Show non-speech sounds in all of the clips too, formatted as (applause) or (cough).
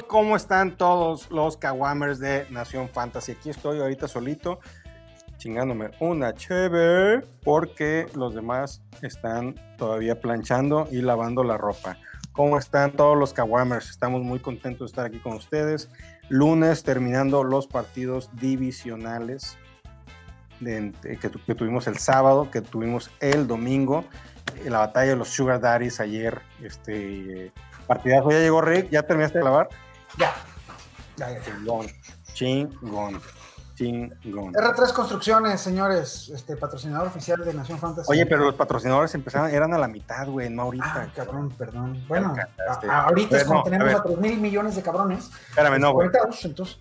¿cómo están todos los Kawamers de Nación Fantasy? Aquí estoy ahorita solito, chingándome una chévere, porque los demás están todavía planchando y lavando la ropa. ¿Cómo están todos los Kawamers? Estamos muy contentos de estar aquí con ustedes. Lunes terminando los partidos divisionales que, tuvimos el sábado, que tuvimos el domingo, la batalla de los Sugar Daddies ayer, este partidazo. Ya llegó Rick, ya terminaste de lavar. Ya. Ya, ya. Chingón, chingón, chingón. R3 Construcciones, señores, este patrocinador oficial de Nación Fantasy. Oye, pero los patrocinadores empezaron, eran a la mitad, güey, no ahorita. Ah, cabrón, perdón. Bueno, a, a, ahorita es cuando no, tenemos a, a 3 mil millones de cabrones. Espérame, no, güey. Entonces,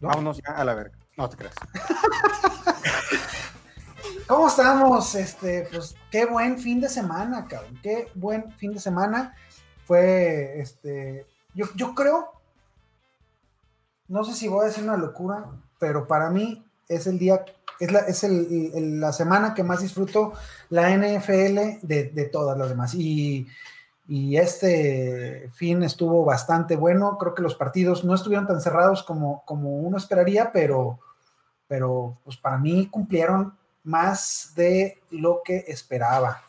¿no? Vámonos ya a la verga. No te creas. (laughs) ¿Cómo estamos? Este, pues qué buen fin de semana, cabrón. Qué buen fin de semana. Fue, este, yo, yo creo, no sé si voy a decir una locura, pero para mí es el día, es la, es el, el, la semana que más disfruto la NFL de, de todas las demás. Y, y este fin estuvo bastante bueno. Creo que los partidos no estuvieron tan cerrados como, como uno esperaría, pero, pero pues para mí cumplieron más de lo que esperaba.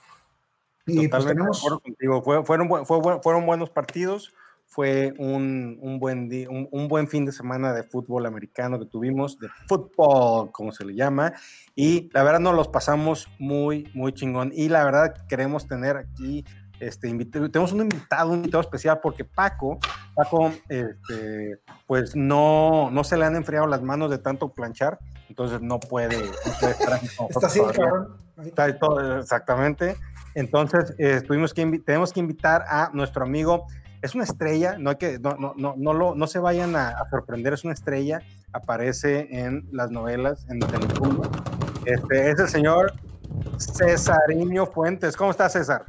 Y pues tenemos... contigo. Fue, fueron, fue, fueron buenos partidos. Fue un, un buen día, un, un, buen fin de semana de fútbol americano que tuvimos, de fútbol, como se le llama. Y la verdad nos los pasamos muy, muy chingón. Y la verdad queremos tener aquí este, tenemos un invitado, un invitado especial porque Paco, Paco, este, pues no, no se le han enfriado las manos de tanto planchar, entonces no puede, no puede estar aquí con (laughs) Está así, cabrón. Está todo, exactamente. Entonces, eh, tuvimos que tenemos que invitar a nuestro amigo, es una estrella, no hay que, no, no, no, no, lo, no se vayan a, a, sorprender, es una estrella, aparece en las novelas, en Telemundo. Este, es el señor Cesariño Fuentes. ¿Cómo está César?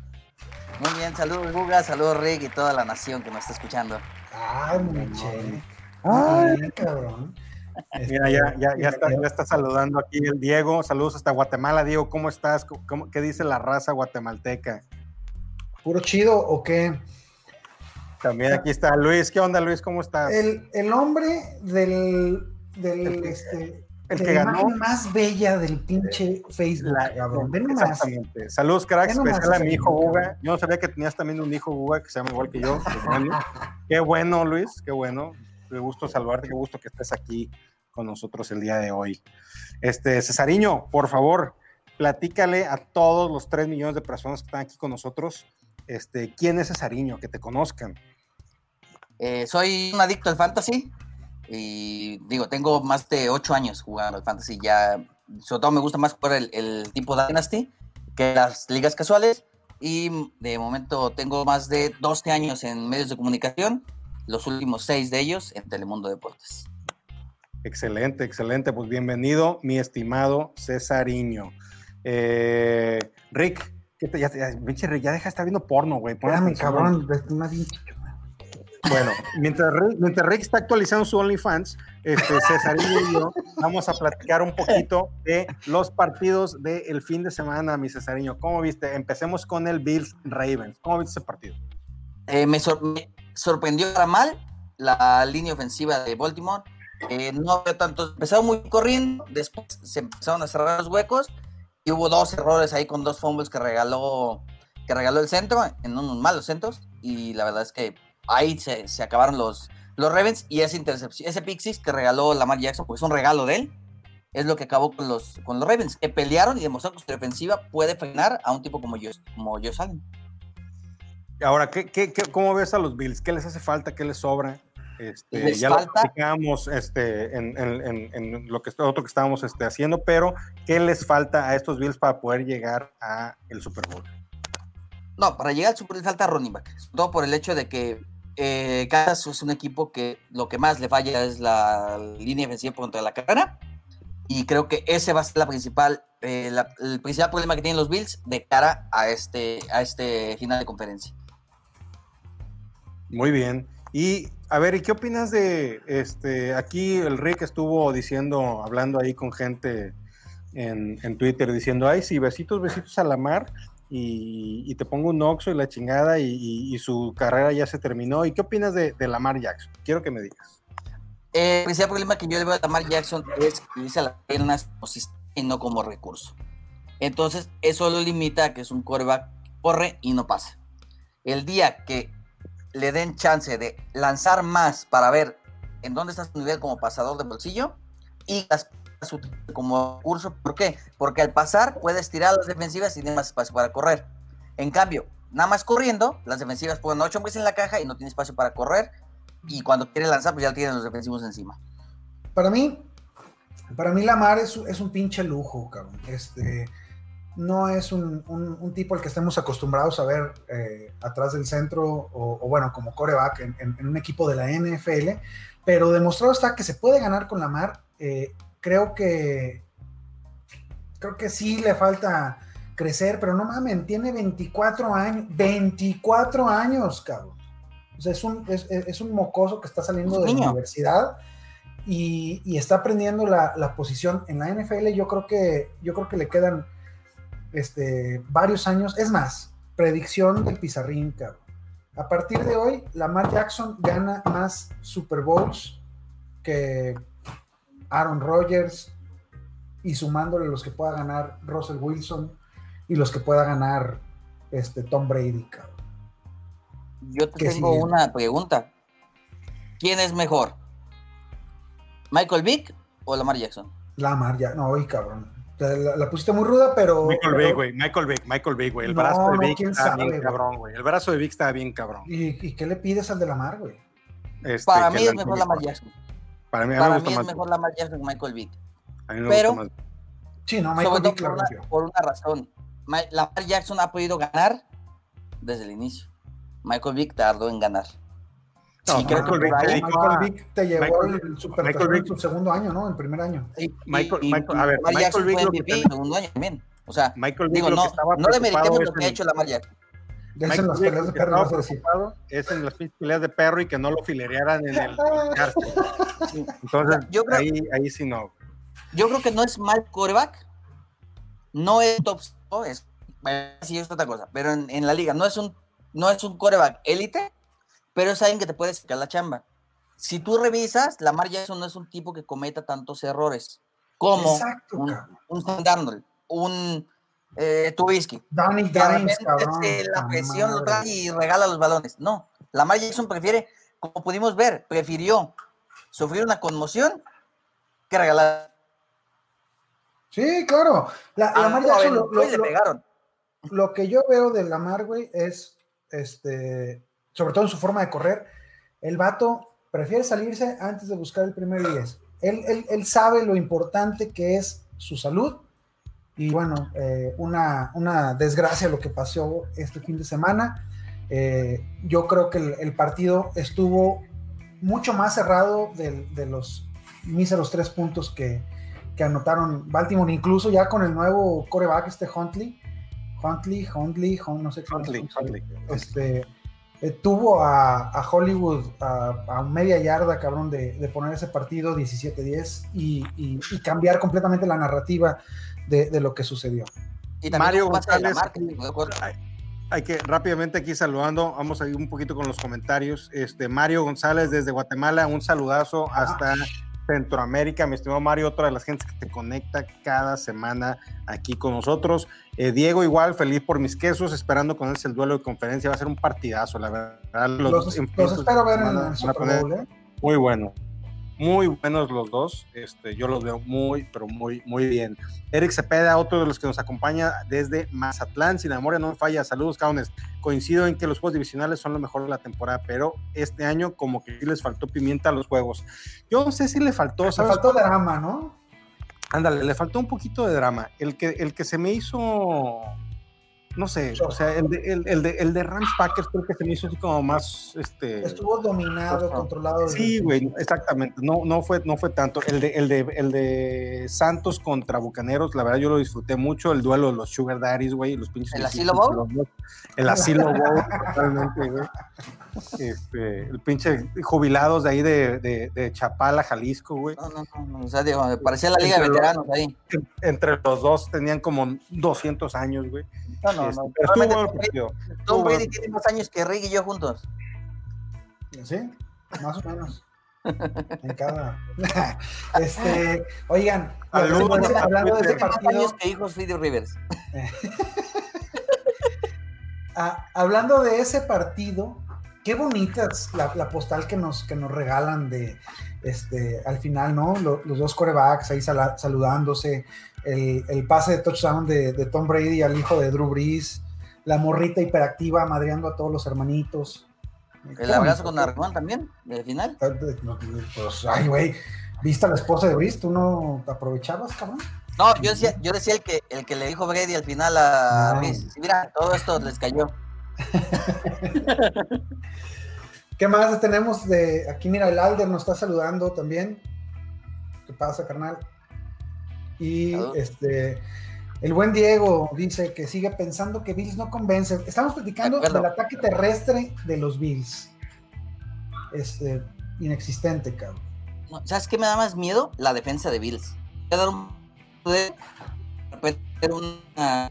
Muy bien, saludos Guga, saludos Rick y toda la nación que nos está escuchando. Ay, Michelle. Ay, cabrón. Mira, ya, ya, ya, está, ya está saludando aquí el Diego. Saludos hasta Guatemala, Diego. ¿Cómo estás? ¿Cómo, ¿Qué dice la raza guatemalteca? ¿Puro chido o qué? También aquí está Luis. ¿Qué onda, Luis? ¿Cómo estás? El, el hombre del, del el, este, el que la ganó imagen más bella del pinche Facebook, La- cabrón. Ven. Exactamente. Saludos, crack, Ve nomás, especial a mi hijo. Buga. Yo no sabía que tenías también un hijo Buga que se llama igual que yo. Qué bueno, (laughs) qué bueno Luis, qué bueno. Qué gusto saludarte, qué gusto que estés aquí con nosotros el día de hoy. Este, Cesariño, por favor, platícale a todos los 3 millones de personas que están aquí con nosotros, este, quién es Cesariño, que te conozcan. Eh, soy un adicto al fantasy y digo, tengo más de 8 años jugando al fantasy. Ya, sobre todo me gusta más jugar el, el tipo Dynasty que las ligas casuales. Y de momento tengo más de 12 años en medios de comunicación, los últimos 6 de ellos en Telemundo Deportes. Excelente, excelente. Pues bienvenido, mi estimado Cesariño. Eh, Rick, ¿qué te, ya, ya, pinche Rick, ya deja de estar viendo porno, güey. Espérame, cabrón. bien chico. Bueno, mientras Rick, mientras Rick está actualizando su OnlyFans, este, y yo vamos a platicar un poquito de los partidos del fin de semana, mi Cesariño. ¿Cómo viste? Empecemos con el Bills Ravens. ¿Cómo viste ese partido? Eh, me, sor- me sorprendió para mal la línea ofensiva de Baltimore. Eh, no había tanto, empezaron muy corriendo, después se empezaron a cerrar los huecos y hubo dos errores ahí con dos fumbles que regaló, que regaló el centro, en unos malos centros, y la verdad es que ahí se, se acabaron los, los Ravens y esa intercepción, ese pick six que regaló Lamar Jackson, pues es un regalo de él, es lo que acabó con los, con los Ravens, que pelearon y demostraron que su defensiva puede frenar a un tipo como yo, como Josh Allen. Ahora, ¿qué, qué, qué, cómo ves a los Bills? ¿Qué les hace falta? ¿Qué les sobra? Este, Les ya falta- lo platicamos este, en, en- en- en lo que otro que estábamos este, haciendo, pero ¿qué les falta a estos Bills para poder llegar a el Super Bowl? No, para llegar al Super Bowl falta running back. Todo por el hecho de que eh, Kansas es un equipo que lo que más le falla es la línea defensiva contra la carrera. Y creo que ese va a ser la principal, eh, el principal problema que tienen los Bills de cara a este, a este final de conferencia. Muy bien. Y a ver, ¿y qué opinas de este? Aquí el Rick estuvo diciendo, hablando ahí con gente en, en Twitter, diciendo, ay, sí, besitos, besitos a la mar. Y, te pongo un Oxo y la chingada y, su carrera ya se terminó. ¿Y qué opinas de, Lamar Jackson? Quiero que me digas. Eh, el principal problema que yo le veo a Lamar Jackson es que dice las piernas y no como recurso. Entonces, eso lo limita a que es un coreback corre y no pasa. El día que le den chance de lanzar más para ver en dónde está su nivel como pasador de bolsillo y las como curso. ¿Por qué? Porque al pasar puedes tirar las defensivas y tienes más espacio para correr. En cambio, nada más corriendo, las defensivas ponen ocho hombres en la caja y no tiene espacio para correr. Y cuando quiere lanzar, pues ya tienen los defensivos encima. Para mí, para mí Lamar es, es un pinche lujo, cabrón. Este, no es un, tipo al que estemos acostumbrados a ver eh, atrás del centro o, bueno, como coreback en, en, un equipo de la NFL, pero demostrado está que se puede ganar con Lamar. Eh, creo que creo que sí le falta crecer, pero no mames, tiene 24 años, 24 años, cabrón. O sea, es un, es, un mocoso que está saliendo de la universidad y, está aprendiendo la, posición en la NFL. Yo creo que, yo creo que le quedan este, varios años. Es más, predicción del pizarrín, cabrón. A partir de hoy, Lamar Jackson gana más Super Bowls que Aaron Rodgers y sumándole los que pueda ganar Russell Wilson y los que pueda ganar este Tom Brady, Yo te tengo una pregunta. ¿Quién es mejor? ¿Michael Vick o Lamar Jackson? Lamar Jackson, no, oye, cabrón. La, pusiste muy ruda, pero. Michael Vick, güey. Michael Vick, Michael Vick, güey. El brazo de Vick está bien cabrón, güey. El brazo de Vick está bien cabrón. ¿Y, qué le pides al de Lamar, güey? Este, Para mí es mejor Lamar Jackson. Para mí, es mejor Lamar Jackson que Michael Vick. Pero, sí, no, Michael Vick por, una, por una razón. Lamar Jackson ha podido ganar desde el inicio. Michael Vick tardó en ganar. No, sí, Michael, Vick, Michael Vick te llevó el Super en su segundo año, ¿no? El primer año. Sí, Michael, Michael, a ver, Michael Vick fue MVP el segundo año también. O sea, Michael digo, no, no le meritemos lo que ha hecho Lamar Jackson. Es en las peleas de perro, es en las peleas de perro y que no lo filerearan en el cárcel. (laughs) Entonces, yo creo, ahí, ahí sí no. Yo creo que no es mal coreback, no es top, es, sí es otra cosa, pero en, en, la liga no es un, no es un coreback élite, pero es alguien que te puede sacar la chamba. Si tú revisas, Lamar Jackson no es un tipo que cometa tantos errores como un, un Darnold, un eh, Tubisky. Danny la presión lo trae y regala los balones. No, Lamar Jackson prefiere, como pudimos ver, prefirió sufrir una conmoción que regalar. Sí, claro. La, ah, Lamar Jackson lo, le pegaron. Lo que yo veo de Lamar, güey, es, este, sobre todo en su forma de correr, el vato prefiere salirse antes de buscar el primer 10. Él, él, él sabe lo importante que es su salud y bueno, eh, una, una, desgracia lo que pasó este fin de semana. Eh, yo creo que el, partido estuvo mucho más cerrado de, de los míseros tres puntos que, que, anotaron Baltimore, incluso ya con el nuevo coreback, este Huntley. Huntley, Huntley, no sé qué. Huntley, Huntley. Este, eh, tuvo a, a Hollywood a, a, media yarda, cabrón, de, de poner ese partido 17-10 y, y, y, cambiar completamente la narrativa de, lo que sucedió. Y Mario González, hay, que rápidamente aquí saludando, vamos a ir un poquito con los comentarios. Este Mario González desde Guatemala, un saludazo hasta Centroamérica, mi estimado Mario, otra de las gentes que te conecta cada semana aquí con nosotros. Eh, Diego, igual, feliz por mis quesos, esperando con él el duelo de conferencia, va a ser un partidazo, la verdad. Los, espero ver en el Super Bowl, ¿eh? Muy bueno muy buenos los dos. Este, yo los veo muy, pero muy, muy bien. Eric Cepeda, otro de los que nos acompaña desde Mazatlán, sin memoria no me falla. Saludos, cabrones. Coincido en que los juegos divisionales son lo mejor de la temporada, pero este año como que sí les faltó pimienta a los juegos. Yo no sé si le faltó. Le faltó drama, ¿no? Ándale, le faltó un poquito de drama. El que, el que se me hizo no sé, o sea, el de, el, de, el de Rams Packers creo que se me hizo así como más, este... Estuvo dominado, controlado. Sí, güey, exactamente, no, no, fue, no fue tanto. El de, el, de, el de Santos contra Bucaneros, la verdad yo lo disfruté mucho, el duelo de los Sugar Daddies, güey, los pinches... ¿El asilo bowl? El asilo bowl, (laughs) totalmente, güey. Este, el pinche jubilados de ahí de, de, de, Chapala, Jalisco, güey. No, no, no, o sea, digo, parecía la liga de veteranos ahí. Entre los dos tenían como 200 años, güey. No, no, Este, no. estuvo el Tom. Brady- tiene más años que Rick y yo juntos. ¿Sí? Más o menos. En cada. (laughs) este, oigan, Saludos hablando, de- a hablando de ese. Más partido, años que hijos Rivers. (laughs) ah, hablando de ese partido, qué bonitas la, la postal que nos, que nos regalan de este al final, ¿no? Lo- los dos corebacks ahí saludándose, el, el pase de touchdown de, de Tom Brady al hijo de Drew Brees, la morrita hiperactiva madreando a todos los hermanitos. El abrazo con Aragón también, del final. No, Pues, ay, güey, ¿viste a la esposa de Brees? ¿Tú no te aprovechabas, cabrón? No, yo decía, yo decía el que el que le dijo Brady al final a No. Breeze, "Sí, Mira, todo esto les cayó. (laughs) (laughs) ¿Qué más tenemos de aquí? Mira, el Alder nos está saludando también. ¿Qué pasa, carnal? Y este, el buen Diego dice que sigue pensando que Bills no convence. Estamos platicando De del ataque terrestre de los Bills. Este, inexistente, cabrón. No, ¿Sabes qué me da más miedo? La defensa de Bills. Voy a dar un de repente una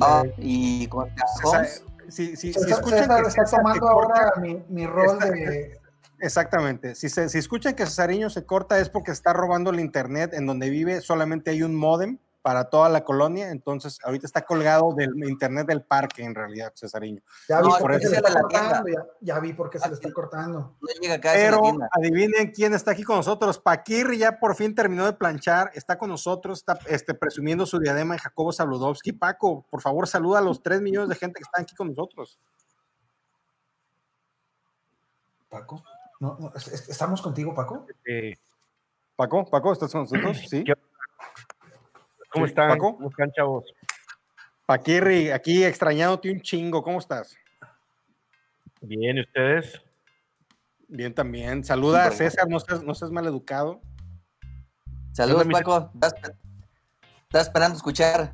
Ah, y con Mahomes, Si, si, si César, escuchan César que está César tomando ahora mi, mi rol Está- de. Exactamente. Si, se, si escuchan que Cesariño se corta es porque está robando el internet en donde vive. Solamente hay un modem para toda la colonia. Entonces, ahorita está colgado del internet del parque, en realidad, Cesariño. Ya vi No, por qué se le de está cortando. Ya, ya vi por qué se le está cortando. no llega acá Pero adivinen quién está aquí con nosotros. Paquirri ya por fin terminó de planchar. Está con nosotros, está este, presumiendo su diadema en Jacobo Saludowski. Paco, por favor, saluda a los tres millones de gente que están aquí con nosotros. Paco. No, no, es- es- ¿Estamos contigo, Paco? Eh, Paco, Paco, ¿estás con nosotros? (clears throat) Sí. ¿qué- ¿Cómo Sí, están? Paco. ¿Cómo están, chavos? Paquirri, aquí extrañándote un chingo. ¿Cómo estás? Bien, ¿y ustedes? Bien también. Saluda a. César, no seas, no seas mal educado. Saludos, Paco. Estás, estás esperando escuchar.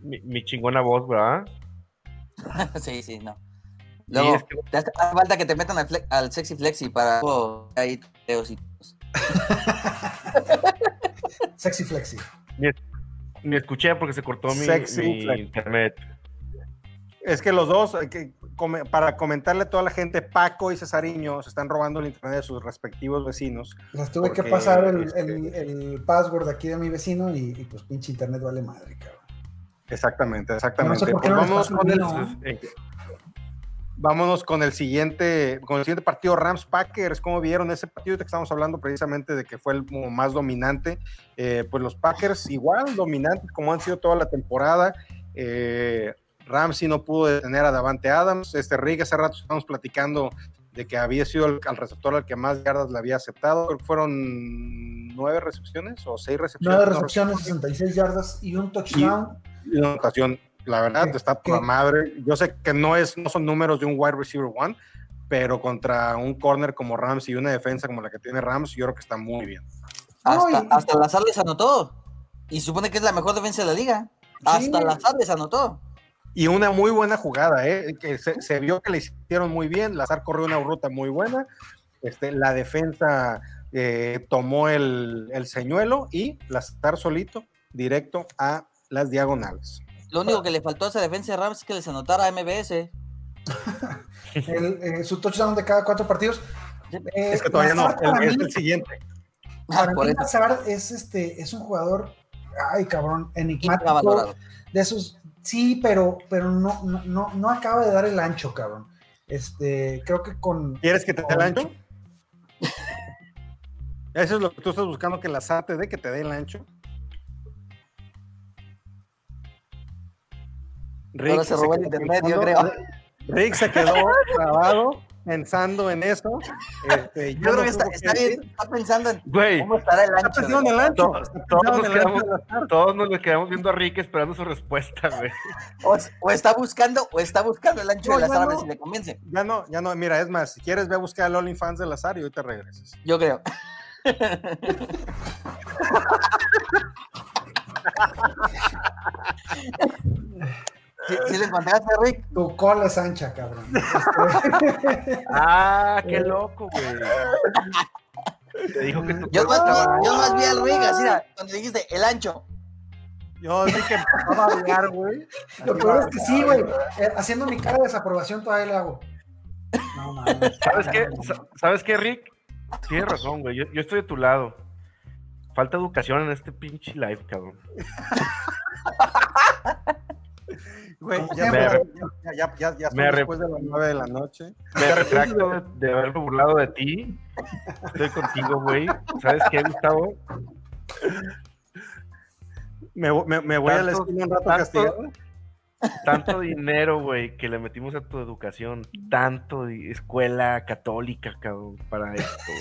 Mi, mi chingona voz, ¿verdad? (laughs) sí, sí, no. Luego, es que- te hace falta que te metan al, sexy flexi para oh, ahí videos y (laughs) Sexy Flexi. Ni escuché porque se cortó mi, Sexy mi internet. Es que los dos, eh, que come- para comentarle a toda la gente, Paco y Cesariño se están robando el internet de sus respectivos vecinos. Les tuve que pasar el, este- el- el password aquí de mi vecino y, y, pues pinche internet vale madre, cabrón. Exactamente, exactamente. No sé Pues pasan con el, eh, vámonos con el siguiente, con el siguiente partido, Rams Packers. ¿Cómo vieron ese partido que estamos hablando precisamente de que fue el como más dominante? Eh, pues los Packers igual dominantes como han sido toda la temporada. Eh, Ramsey no pudo detener a Davante Adams. Este Rick, hace rato estamos platicando de que había sido el, al receptor al que más yardas le había aceptado. Creo que fueron nueve recepciones o seis recepciones. Nueve no recepciones, recuerdo. 66 yardas y un touchdown. Y una ocasión, la verdad, ¿Qué? está por madre. Yo sé que no, es, no son números de un wide receiver one, pero contra un corner como Rams y una defensa como la que tiene Rams, yo creo que está muy bien. Hasta, hasta Lazar les anotó. Y supone que es la mejor defensa de la liga. Sí. Hasta Lazar les anotó. Y una muy buena jugada, ¿eh? que se, se vio que le hicieron muy bien. Lazar corrió una ruta muy buena. Este, la defensa eh, tomó el, el señuelo y Lazar solito, directo a las diagonales. Lo único que le faltó a esa defensa de Rams es que les anotara a MBS. (laughs) El, eh, su touchdown de cada cuatro partidos. Eh, Es que todavía no, el- es el siguiente. Para por mí, es, este, es un jugador, ay cabrón, enigmático. De esos, sí, pero, pero no, no, no, no acaba de dar el ancho, cabrón. Este, creo que con. ¿Quieres que te dé el ancho? (laughs) Eso es lo que tú estás buscando, que Lazar te dé, que te dé el ancho. Ahora se robó el quedó internet, yo pensando- creo. Rick se quedó grabado pensando en eso. Este, Yo creo no que está, bien, está pensando en Güey, cómo estará el Está ancho. pensando en el ancho. To- está todos pensando nos en el ancho quedamos- todos nos quedamos viendo a Rick esperando su respuesta, güey. O, o está buscando, o está buscando el ancho No, de ya Lazar a ver no. si le convence. Ya no, ya no. Mira, es más, si quieres, ve a buscar el OnlyFans de Lazar y ahorita regresas. Yo creo. (laughs) (laughs) ¿Sí, sí lo encontraste, Rick? Tu cola es ancha, cabrón. Este, (laughs) Ah, qué loco, güey. Te dijo que tu Yo cuerpo más, estaba- yo más vi al Rick, así, cuando dijiste el ancho. Yo dije, empezaba a hablar, güey. Lo peor es que sí, güey. eh, haciendo mi cara de desaprobación todavía le hago. No, mames. ¿Sabes qué? Sa- ¿Sabes qué, Rick? Tienes razón, güey. Yo, yo estoy de tu lado. Falta educación en este pinche live, cabrón. (laughs) Güey, ya, siempre. ya, ya, ya, ya son Me después de las nueve de la noche. Me retracto de, de haberme burlado de ti. Estoy contigo, güey. ¿Sabes qué, Gustavo? Me, me, me voy a la Tanto- esquina un rato tanto- castigado. Tanto dinero, güey, que le metimos a tu educación. Tanto escuela católica, cabrón, para esto.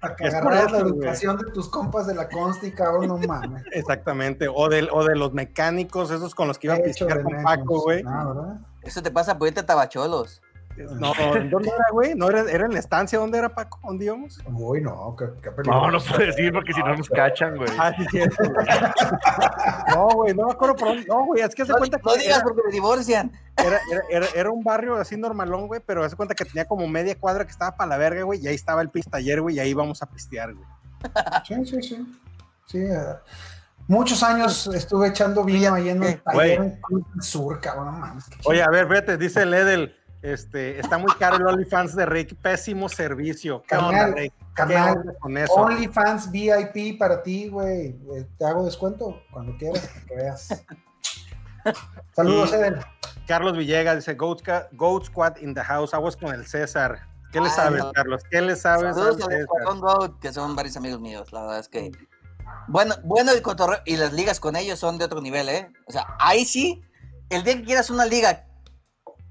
Para que (laughs) Es por agarraras la educación de tus compas de la Consti, cabrón, no mames. (laughs) Exactamente. O de, o de los mecánicos, esos con los que iba a de con menos. Paco, güey. No, ¿verdad? Eso te pasa por irte a Tabacholos. No, ¿en ¿dónde era, güey? ¿No era, era en la estancia? ¿Dónde era, Paco? ¿Dónde íbamos? Uy, no, qué, qué No, no puedo decir porque si no nos cachan, güey. Ah, sí, güey. No, güey, no me acuerdo por dónde. No, güey, es que se No, cuenta no que digas era, porque me divorcian. era, era- era- era un barrio así normalón, güey, pero se cuenta que tenía como media cuadra que estaba para la verga, güey, y ahí estaba el pistaller, güey, y ahí íbamos a pistear, güey. Sí, sí, sí. Sí, eh, muchos años estuve echando vino ahí en un Eh, taller güey. en Sur, cabrón, no Oye, a ver, fíjate, dice el Edel, este, está muy caro el OnlyFans de Rick, pésimo servicio. ¿Qué onda, Carnal, Rick? ¿Qué Carnal, onda con eso? OnlyFans VIP para ti, güey. Eh, Te hago descuento cuando quieras, que veas. (laughs) Saludos, Y- Eden. Carlos Villegas dice, Goat, Goat Squad in the house, aguas con el César. ¿Qué le sabes, no. Carlos? ¿Qué le sabes al Saludos al? Escuadrón Goat, que son varios amigos míos. La verdad es que. Bueno, bueno, el cotorreo y las ligas con ellos son de otro nivel, ¿eh? O sea, ahí sí, el día que quieras una liga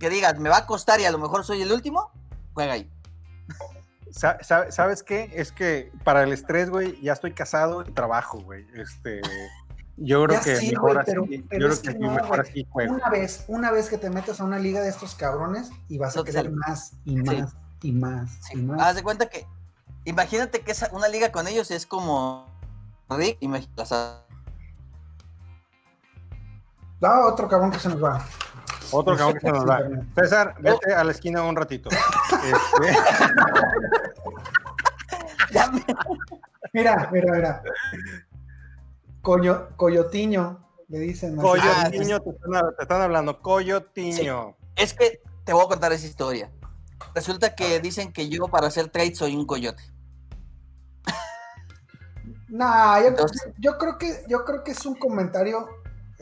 que digas, me va a costar y a lo mejor soy el último, juega ahí. Sa- sa- ¿Sabes qué? Es que para el estrés, güey, ya estoy casado y trabajo, güey. Este, yo creo Ya que sí, mejor güey, así. pero- yo pero creo es que que sí, no, mejor güey. así juego. Una vez, una vez que te metes a una liga de estos cabrones y vas a No querer más y más y más y Sí, más. haz de cuenta que, imagínate que esa, una liga con ellos es como Rick, imagínate, o sea, Da otro cabrón que se nos va. Otro cabrón que se nos va. (laughs) César, vete a la esquina un ratito. (laughs) Este, (laughs) ya me- Mira, mira, mira. Coño, coyotiño, le dicen. así. Coyotiño, te están, te están hablando. Coyotiño. es que te voy a contar esa historia. Resulta que dicen que yo para hacer trade soy un coyote. Nah, yo, Entonces- yo creo que yo creo que es un comentario.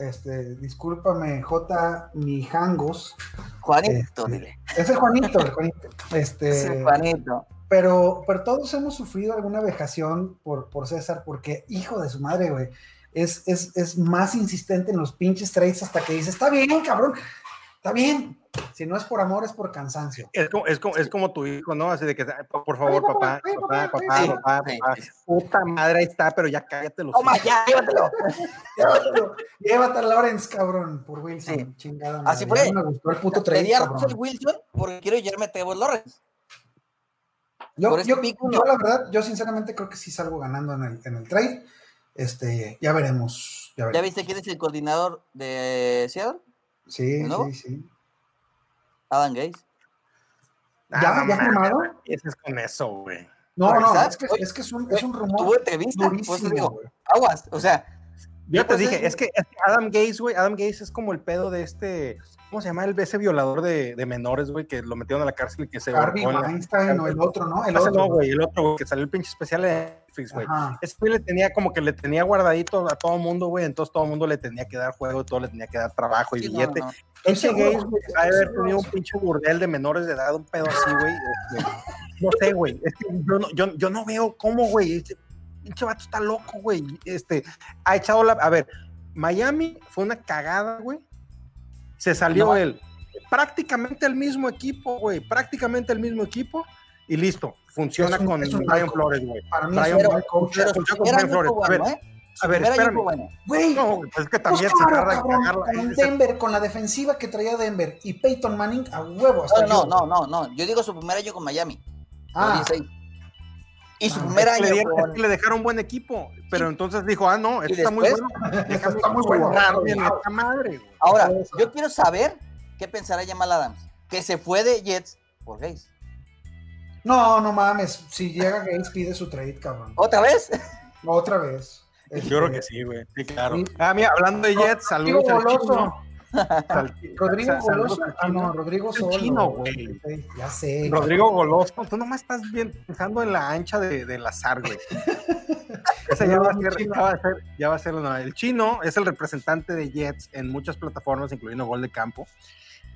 Este, discúlpame, J. Mijangos. Juanito, Este, dile. Ese es Juanito, el Juanito. Este, Juanito. pero, pero todos hemos sufrido alguna vejación por, por César, porque hijo de su madre, güey. Es, es, es más insistente en los pinches trades hasta que dice, está bien, cabrón, está bien. Si no es por amor, es por cansancio. Es como, es, como, es como tu hijo, ¿no? Así de que, por favor, papá, papá, papá, papá. Puta madre, ahí está, pero ya cállate los Toma, ya, llévatelo. (laughs) Llévatelo, llévate a Lawrence, cabrón, por Wilson. Chingada Así fue. ya me gustó el puto trade, a. Russell Wilson porque quiero llevarme a Trevor Lawrence. Yo, yo- pico, yo, la verdad, yo sinceramente creo que sí salgo ganando en el, en el trade. Este, ya veremos. Ya ¿Ya veremos. viste quién es el coordinador de Seattle? Sí, sí, sí. Adam Gaze. Ah, ¿Ya, no ya firmado? Ese es con eso, güey. No, no, es que, Oye, es, que es, un, es un Tuvo rumor entrevista. Durísimo, digo, güey. aguas. O sea, Yo te pues, dije, es- es que, es que Adam Gaze, güey, Adam Gaze es como el pedo de este, ¿cómo se llama? El ese violador de, de menores, güey, que lo metieron a la cárcel y que se Harvey Weinstein o el otro, ¿no? El Ese otro. no, güey, el otro, güey, que salió el pinche especial de Netflix, güey. Ese güey le tenía como que le tenía guardadito a todo mundo, güey, entonces todo el mundo le tenía que dar juego, todo le tenía que dar trabajo y sí, no, billete. no. Estoy Ese güey, estoy ha de haber tenido un pinche burdel de menores de edad, un pedo así, güey. este, no sé, güey, es que yo no, yo, yo no veo cómo, güey, este pinche vato está loco, güey. Este, ha echado la, a ver, Miami fue una cagada, güey. Se salió No. él. Prácticamente el mismo equipo, güey, prácticamente el mismo equipo y listo. Funciona un- con Brian Flores, güey. Para mí Brian es un Pero- mal coach. Pero Funciona su con primer Brian año Flores. A ver, ¿eh? A ver, espérame. bueno. No, pues es que pues también se claro, cabrón, cagarla. con Denver, con la defensiva que traía Denver y Peyton Manning a huevo hasta No, no, no, no, no. Yo digo su primer año con Miami. Ah, 16. Y su primer Es que le, año dieron- con... es que le dejaron buen equipo, pero Sí. entonces dijo, ah, no, esto está muy bueno. (laughs) esto está muy bueno. Esta madre, güey. Ahora, yo quiero saber qué pensará Jamal Adams. Que se fue de Jets por Gaze. No, no mames. Si llega Gates, pide su trade, cabrón. ¿Otra vez? Otra vez. Yo creo que sí, güey. Sí, claro. Ah, mira, hablando de Jets, saludos al Rodrigo Goloso. Ah, no, Rodrigo Solo. chino, güey. Ya sé. Rodrigo Goloso, tú nomás estás bien pensando en la ancha de, del azar, güey. (laughs) Esa ya va a ser, ya va a ser, ya va a ser El chino es el representante de Jets en muchas plataformas, incluyendo Gol de Campo.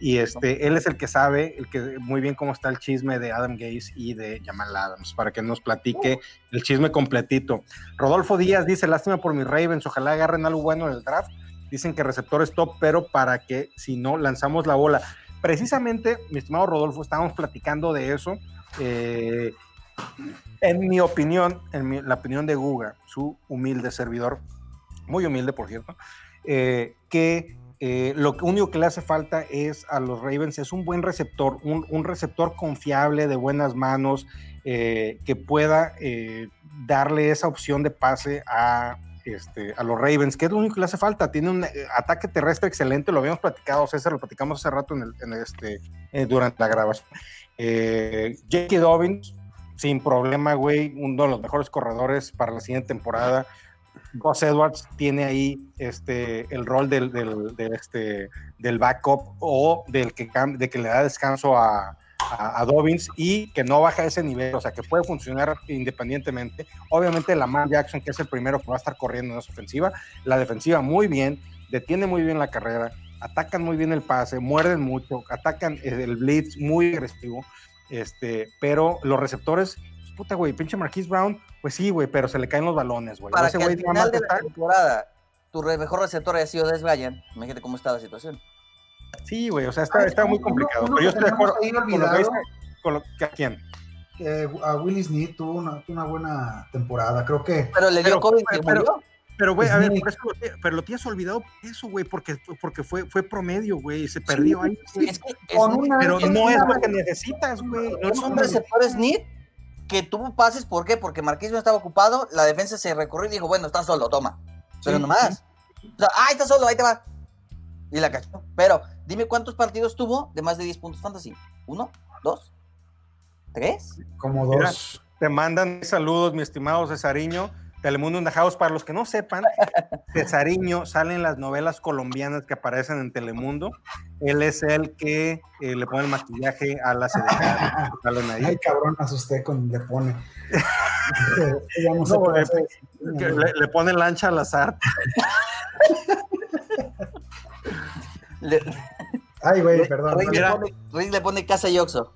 Y este, él es el que sabe, el que muy bien cómo está el chisme de Adam Gaze y de Jamal Adams, para que nos platique el chisme completito. Rodolfo Díaz dice, lástima por mis Ravens, ojalá agarren algo bueno en el draft. Dicen que receptor es top, pero para que si no lanzamos la bola. Precisamente, mi estimado Rodolfo, estábamos platicando de eso. eh, en mi opinión, en la opinión de Guga, su humilde servidor, muy humilde por cierto, eh, que eh, lo único que le hace falta es a los Ravens es un buen receptor, un, un receptor confiable, de buenas manos, que pueda darle esa opción de pase a, este, a los Ravens, que es lo único que le hace falta. Tiene un eh, ataque terrestre excelente, lo habíamos platicado, César, lo platicamos hace rato en este, eh, durante la grabación. Eh, J.K. Dobbins, sin problema, güey, uno de los mejores corredores para la siguiente temporada. Gus Edwards tiene ahí este, el rol del, del, este, del backup o del que, de que le da descanso a, a, a Dobbins y que no baja ese nivel, o sea, que puede funcionar independientemente. Obviamente, Lamar Jackson, que es el primero que va a estar corriendo en esa ofensiva, la defensiva muy bien, detiene muy bien la carrera, atacan muy bien el pase, muerden mucho, atacan eh, el blitz muy agresivo, este, pero los receptores, pues, puta, güey, pinche Marquise Brown, pues sí, güey, pero se le caen los balones, güey. Para Ese que güey al nada final más de la temporada tu mejor receptor haya sido Des Bryant, imagínate cómo está la situación. Sí, güey, o sea, está, Ay, está muy complicado. uno pero yo estoy de acuerdo con lo que dice, olvidado. con lo que a quién. Eh, a Willis Smith tuvo una, tuvo una buena temporada. Creo que Pero le dio Pero- COVID pero- murió. Pero, güey, a ver, por eso pero lo tienes olvidado eso, güey, porque, porque fue, fue promedio, güey, y se perdió ahí. güey. Es que es con un- una- Pero es no es lo que necesitas, güey. No es un receptor Snid que tuvo pases, ¿por qué? Porque Marqués no estaba ocupado, la defensa se recorrió y dijo, bueno, está solo, toma. Pero Sí, nomás. O sea, ah, está solo, ahí te va. Y la cachó. Pero dime cuántos partidos tuvo de más de 10 puntos fantasy. ¿Uno? ¿Dos? ¿Tres? como Mira, dos. Te mandan saludos, mi estimado Cesariño. Telemundo House. Para los que no sepan, (laughs) Cesariño sale en las novelas colombianas que aparecen en Telemundo. Él es el que eh, le pone el maquillaje a (laughs) salen ahí. Ay, cabrón, me asusté con le pone. (laughs) ya no sé. Que le, le pone lancha al azar. Le- Ay, güey, perdón. Rick, le pone, Rick le pone casa y oxo.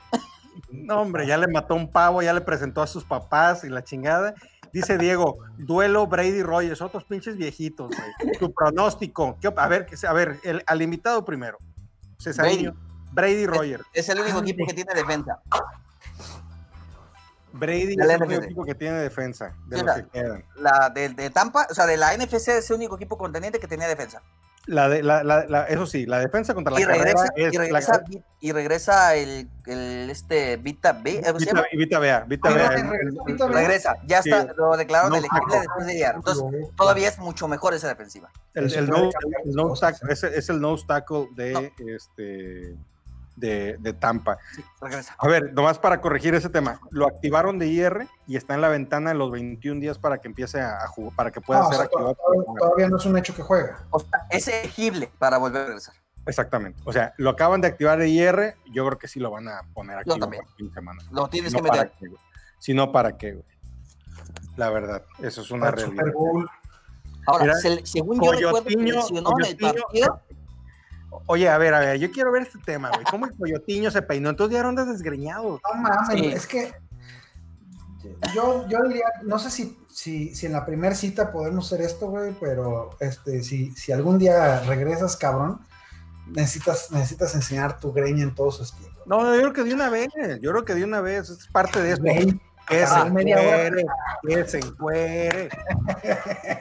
No, hombre, ya le mató un pavo, ya le presentó a sus papás y la chingada. Dice Diego, duelo Brady Rogers, otros pinches viejitos, güey. Tu pronóstico. ¿qué op- a ver, a ver, el, al invitado primero. Cesariño. Brady Rogers. Es el único equipo que tiene defensa. Brady es la el único equipo que tiene defensa, de Sí, los la- que quedan. La de, de Tampa, o sea, de la NFC es el único equipo contendiente que tenía defensa. La de, la, la- la- eso sí, la defensa contra la Y regresa, carrera es y la- regresa, y regresa el, el este Vita B, ¿cómo se Vita? Vita Vea, Vita Ah, Vea. regresa, ya Sí. está, lo declararon No, elegible después de llegar. Entonces, todavía es mucho mejor esa defensiva. El, el el nose cosas, tackle, ese es el nose tackle de, este, de, de Tampa. Sí, regresa. A ver, nomás para corregir ese tema, lo activaron de IR y está en la ventana de los 21 días para que empiece a, a jugar, para que pueda No, o ser sea, activado. todavía, todavía no es un hecho que juega. O sea, es elegible para volver a regresar. Exactamente. O sea, lo acaban de activar de IR, yo creo que sí lo van a poner fin de semana. Lo tienes Si que no, ¿para meter. Si no, ¿para qué, güey? La verdad, eso es una realidad. Super Bowl. Ahora, Mira, se- según yo recuerdo lesionó en el partido. Oye, a ver, a ver, yo quiero ver este tema, güey. ¿Cómo el coyotiño se peinó? Entonces ya andas desgreñado. No mames, Sí. es que yo, yo diría, no sé si, si, si en la primera cita podemos hacer esto, güey, pero este, si, si algún día regresas, cabrón, necesitas, necesitas enseñar tu greña en todo su estilo. No, yo creo que de una vez, yo creo que de una vez, es parte de. Güey, Que se Ah, encuere, que se encuere.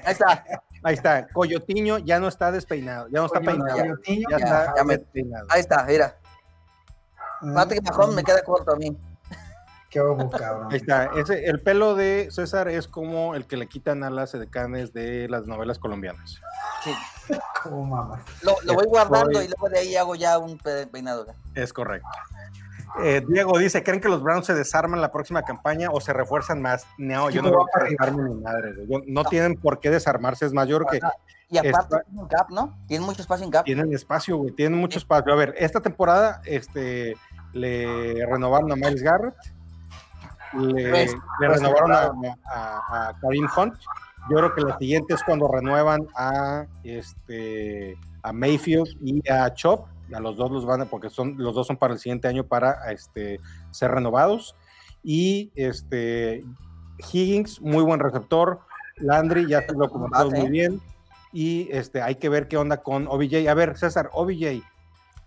Ahí está. Ahí está, Coyotiño ya no está despeinado, ya no está Coyotiño, peinado. Coyotiño, Ya ya, está ya me- despeinado. Ahí está, mira. Patrick Mahomes me queda corto a mí. Qué obo, cabrón. Ahí está, ese, el pelo de César es como el que le quitan a las edecanes de las novelas colombianas. Sí. Como mamá. Lo, lo voy guardando y luego de ahí hago ya un pe- peinado. Es correcto. Eh, Diego dice, ¿creen que los Browns se desarman la próxima campaña o se refuerzan más? No, yo no que para desarmen ni madre. Yo- no tienen por qué desarmarse, es mayor que Y aparte Está- tienen cap, ¿no? Tienen mucho espacio en cap. tienen espacio, güey, tienen mucho espacio. A ver, esta temporada este, le renovaron a Miles Garrett, le, Pues, le renovaron a, a- a Karim Hunt. Yo creo que la siguiente es cuando renuevan a este a Mayfield y a Chop. A los dos los van a, porque son, los dos son para el siguiente año para este, ser renovados. Y este Higgins, muy buen receptor. Landry, ya se lo comentamos muy bien. Y este, hay que ver qué onda con OBJ. A ver, César, OBJ,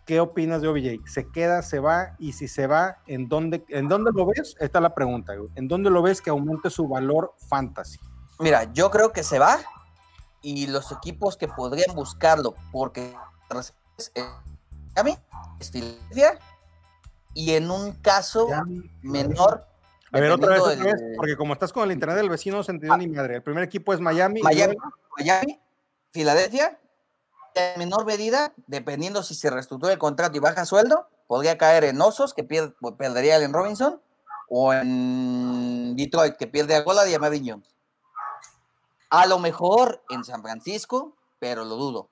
¿qué opinas de OBJ? ¿Se queda, se va? Y si se va, ¿en dónde, ¿en dónde lo ves? Esta es la pregunta. ¿En dónde lo ves que aumente su valor fantasy? Mira, yo creo que se va y los equipos que podrían buscarlo porque es Miami, es Filadelfia y en un caso menor A ver, otra vez, otra porque como estás con el internet del vecino, no se entendió ni madre. El primer equipo es Miami. Miami, Miami, Filadelfia, en menor medida, dependiendo si se reestructura el contrato y baja sueldo, podría caer en Osos, que pier- perdería a Allen Robinson, o en Detroit, que pierde a Gola y a Marvin Jones. A lo mejor en San Francisco, pero lo dudo.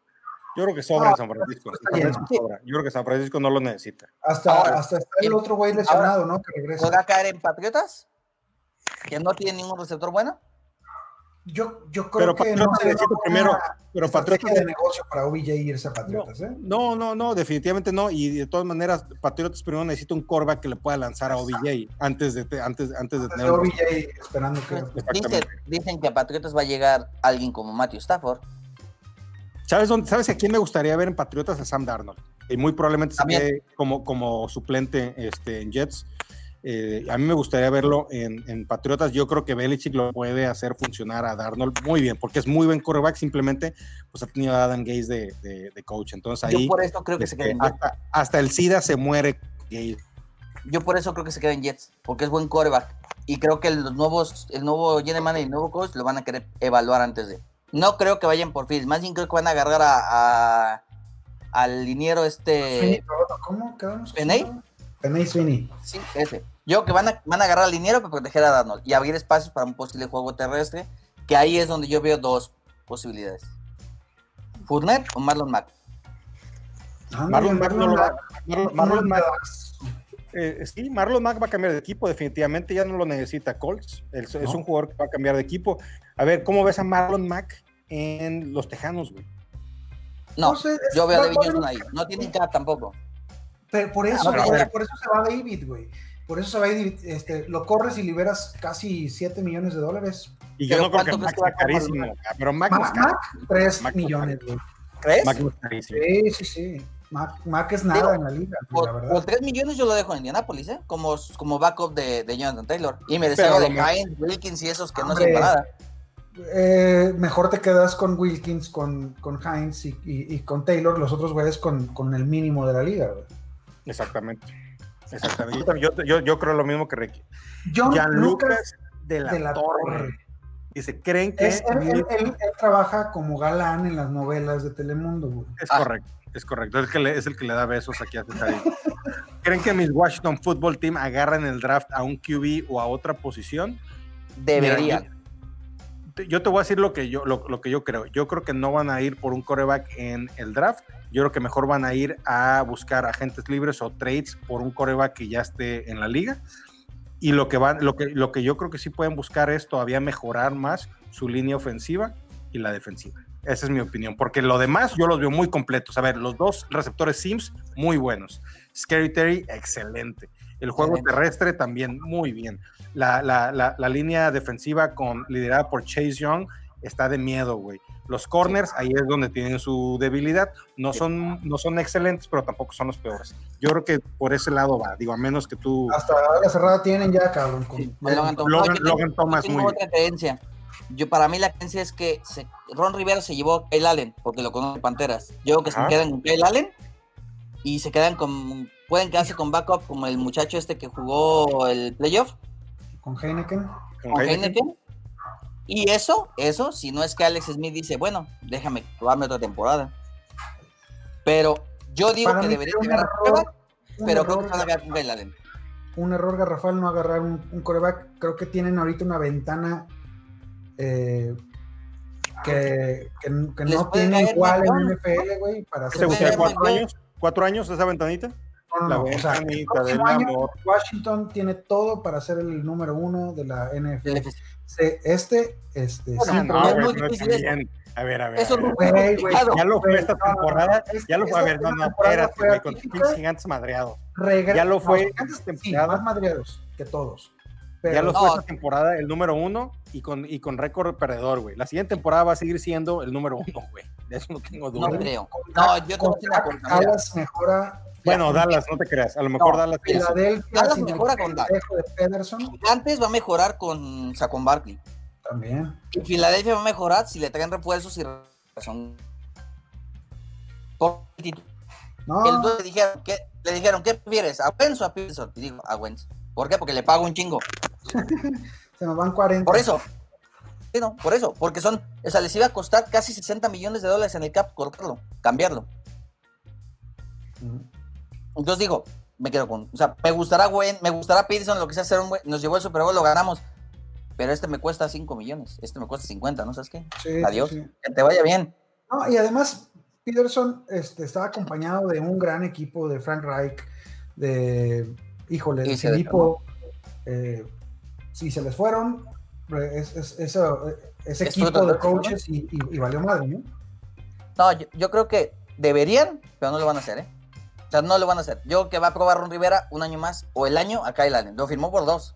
Yo creo que sobra No, en San Francisco. San sobra. Yo creo que San Francisco no lo necesita. Hasta, Ahora, hasta está el otro güey lesionado, ¿no? Que regresa. ¿Podrá caer en Patriotas? Que no tiene ningún receptor bueno. Yo, yo creo Pero que Patriotas no necesita primero. Pero Patriotas. de negocio para OBJ irse a Patriotas, ¿eh? No, no, no, definitivamente no. Y de todas maneras, Patriotas primero necesita un coreback que le pueda lanzar a OBJ antes de, te- antes, antes de tener. OBJ esperando que... Dicen, Exactamente. dicen que a Patriotas va a llegar alguien como Matthew Stafford. ¿Sabes, dónde, ¿Sabes a quién me gustaría ver en Patriotas? A Sam Darnold. Y muy probablemente quede como, como suplente este, en Jets. Eh, a mí me gustaría verlo en, en Patriotas. Yo creo que Belichick lo puede hacer funcionar a Darnold muy bien, porque es muy buen quarterback. Simplemente pues ha tenido a Adam Gaze de, de- de coach. Entonces Yo ahí por eso creo que se este, queda en Jets. hasta, hasta el SIDA se muere Gaze. Yo por eso creo que se queda en Jets, porque es buen coreback. Y creo que los nuevos, el nuevo general manager y el nuevo coach lo van a querer evaluar antes de. No creo que vayan por Fields, más bien creo que van a agarrar a, a- al liniero este. ¿Cómo? ¿Peney? Peney Sweeney. Sí, ese. Yo que van a, van a agarrar al liniero para proteger a Darnold y abrir espacios para un posible juego terrestre, que ahí es donde yo veo dos posibilidades. Fournette o Marlon Mack. Marlon Mack no lo va- Marlon, Marlon Mack, Mack. Eh, sí, Marlon Mack va a cambiar de equipo, definitivamente ya no lo necesita Colts. Es, un jugador que va a cambiar de equipo. A ver, ¿cómo ves a Marlon Mack en los Tejanos, güey? No, No sé, es- yo veo a David ahí. No tienen cap tampoco. Pero por eso, Ah, pero por, eso se va David, güey. Por eso se va David. Este, lo corres y liberas casi 7 millones de dólares. Y yo Pero no creo que ¿cuánto Mack crees que sea carísimo, pero Mac. Mac 3 Mac no es millones, güey. Es carísimo. Sí, sí, sí. Mac, Mac es nada Digo, en la liga, güey, la Por, verdad. por 3 millones yo lo dejo en Indianapolis, ¿eh? Como, como backup de, de Jonathan Taylor. Y me deseo de Hines, Wilkins y esos que no sirven para nada. Eh, mejor te quedas con Wilkins, con, con Hines y, y- y con Taylor, los otros güeyes con, con el mínimo de la liga, güey. Exactamente. Exactamente. Yo, yo, yo- creo lo mismo que Ricky. John Gianluca Lucas de la, de la Torre. Torre. Dice, ¿creen que Es- él, él- él- él trabaja como galán en las novelas de Telemundo, güey. Es Ah. correcto, es correcto. Es el, que le, es el que le da besos aquí a Cesarín. (laughs) ¿Creen que mis Washington Football Team agarran el draft a un QB o a otra posición? Mira, yo, yo te voy a decir lo que yo, lo, lo que yo creo. Yo creo que no van a ir por un coreback en el draft. Yo creo que mejor van a ir a buscar agentes libres o trades por un coreback que ya esté en la liga. Y lo que, van, lo, que, lo que yo creo que sí pueden buscar es todavía mejorar más su línea ofensiva y la defensiva. Esa es mi opinión, porque lo demás yo los veo muy completos. A ver, los dos receptores Sims, muy buenos. Scary Terry, excelente. El juego Excelente. terrestre también muy bien. La, la, la, la línea defensiva con, liderada por Chase Young está de miedo, güey. Los corners, ahí es donde tienen su debilidad. No son, no son excelentes, pero tampoco son los peores. Yo creo que por ese lado va. Digo, a menos que tú... Hasta la cerrada tienen ya, cabrón. con- Sí, Logan Thomas. Logan- tengo- Logan Thomas, muy otra creencia. Yo, para mí la creencia es que se- Ron Rivera se llevó a Kyle Allen, porque lo conoce Panteras. Yo creo que Ajá. se quedan con Kyle Allen y se quedan con... Pueden quedarse con backup como el muchacho este que jugó el playoff, con Heineken. con con Heineken. Heineken. Y eso, eso, si no es que Alex Smith dice, bueno, déjame probarme otra temporada. Pero yo digo Para que debería llegar a error. prueba un pero creo error, que se van a quedar con Kyle Allen. un error garrafal no agarrar un, un coreback. Creo que tienen ahorita una ventana eh, que, que, no tiene igual en. NFL, güey, para ¿Te hacer. gustaría Bueno, cuatro años? ¿Cuatro años esa ventanita? No, no, La no, o sea, el del año amor. Washington tiene todo para ser el número uno de la NFL. Se- Este, este, Bueno, sin no, es muy difícil también- A ver, a ver. Eso a ver. no-. Ya lo fue esta no, no, no, temporada. es- Ya lo fue. A ver, no, no, espérate, güey. Con gigantes madreados. Ya lo no, fue gigantes, esta sí, temporada. más madreados que todos. Pero, Ya lo No. fue esta temporada el número uno y con, y con récord perdedor, güey. La siguiente temporada va a seguir siendo el número (laughs) uno, güey. De eso no tengo No duda. creo. con No, yo te con voy a decir una Dak, cosa, mira. Dallas mejora. Bueno, Dallas, no te creas. A lo mejor No, Dallas. Filadelfia Dallas mejora con Pederson Gigantes va a mejorar con Saquon Barkley. también. Y Filadelfia va a mejorar si le traen refuerzos y son por el título. No, El le dijeron, ¿qué, le dijeron, ¿qué prefieres? ¿A Wentz o a Peterson? Y digo, a Wentz. ¿Por qué? Porque le pago un chingo. (laughs) se nos van 40. Por eso. Sí, no, por eso. Porque son, o sea, les iba a costar casi 60 millones de dólares en el cap cortarlo, cambiarlo. Entonces digo, me quedo con, o sea, me gustará Wentz, me gustará Peterson, lo que sea hacer un buen- nos llevó el Super Bowl, lo ganamos. Pero este me cuesta 5 millones, este me cuesta 50, ¿no sabes qué? Sí, Adiós. sí. Que te vaya bien. No, y además, Peterson este, estaba acompañado de un gran equipo de Frank Reich, de, híjole, de Filippo. eh, si se les fueron, es, es- eso, eh, ese Es equipo de coaches y, y- y valió madre, ¿no? No, yo, yo creo que deberían, pero no lo van a hacer, ¿eh? O sea, no lo van a hacer. Yo creo que va a probar Ron Rivera un año más, o el año a Kyle Allen. Lo firmó por dos.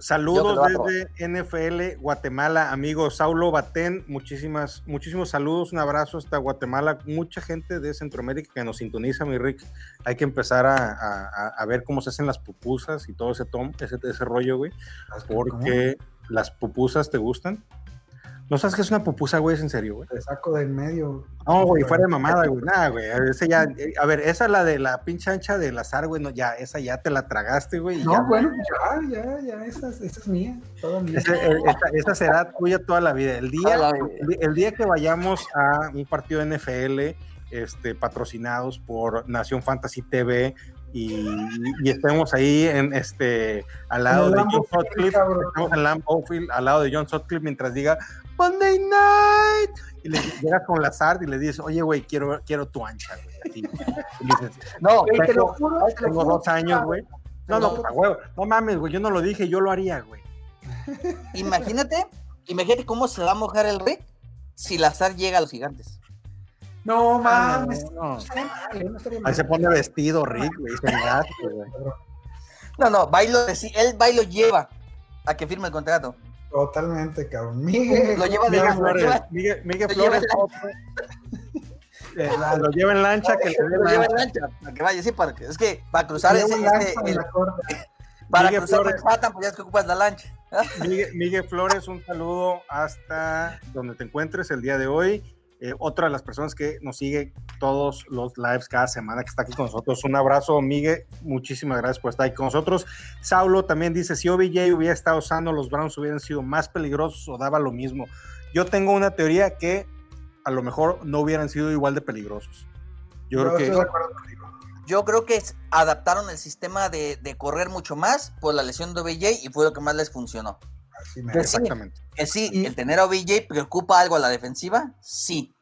Saludos desde NFL Guatemala, amigo Saulo Batén. Muchísimas, muchísimos saludos, un abrazo hasta Guatemala. Mucha gente de Centroamérica que nos sintoniza, mi Rick. Hay que empezar a, a- a- a ver cómo se hacen las pupusas y todo ese tom, ese, ese rollo, güey. Porque las pupusas te gustan. ¿No sabes qué es una pupusa, güey? ¿Es en serio, güey? Te saco de en medio. No, güey, fuera de mamada, güey. Nada, güey. A ver, ese ya, eh, a ver, esa la de la pinche ancha del azar, güey. No, ya, esa ya te la tragaste, güey. ya, No, bueno, ya, ya, ya, esa, es- esa es mía, toda mía. Ese- eh, esa, esa será tuya toda la vida. El día, Toda la vida. el, el día que vayamos a un partido de NFL este, patrocinados por Nación Fantasy TV y, y estemos ahí en este al lado de John Sutcliffe, estamos en al lado de John Sutcliffe mientras diga Monday Night y le llegas con Lazard y le dices, oye, güey, quiero, quiero tu ancha, güey. así. Y dices, No, Güey, te lo tengo- juro, te lo tengo juro, dos años, güey. No, no, lo pues. No mames, güey, yo no lo dije, yo lo haría, güey. imagínate, imagínate cómo se va a mojar el Rick si Lazar llega a los gigantes. No mames, No, ¿eh? Ahí se pone vestido Rick, güey, se engaste, güey. No, no, va y lo deci- él va y lo lleva a que firme el contrato. Totalmente, cabrón. Miguel, Lo lleva de Miguel lo Flores, lleva- Miguel, Miguel lleva Flores. Eh, la- lo lleva en lancha, que le dé lo lleva en lancha. lancha, para que vaya, sí, para que, es que para cruzar ese, este, el- para Miguel cruzar Flores. Manhattan, pues ya es que ocupas la lancha. ¿ah? Miguel, Miguel Flores, un saludo hasta donde te encuentres el día de hoy. Eh, otra de las personas que nos sigue todos los lives cada semana que está aquí con nosotros. Un abrazo, Miguel. Muchísimas gracias por estar aquí con nosotros. Saulo también dice: si OBJ hubiera estado sano, los Browns hubieran sido más peligrosos o daba lo mismo. Yo tengo una teoría que a lo mejor no hubieran sido igual de peligrosos. Yo creo estoy que de acuerdo contigo. Yo creo que es- adaptaron el sistema de, de correr mucho más por la lesión de OBJ y fue lo que más les funcionó. Así me- sí. exactamente. Que sí, el tener a OBJ preocupa algo a la defensiva, sí.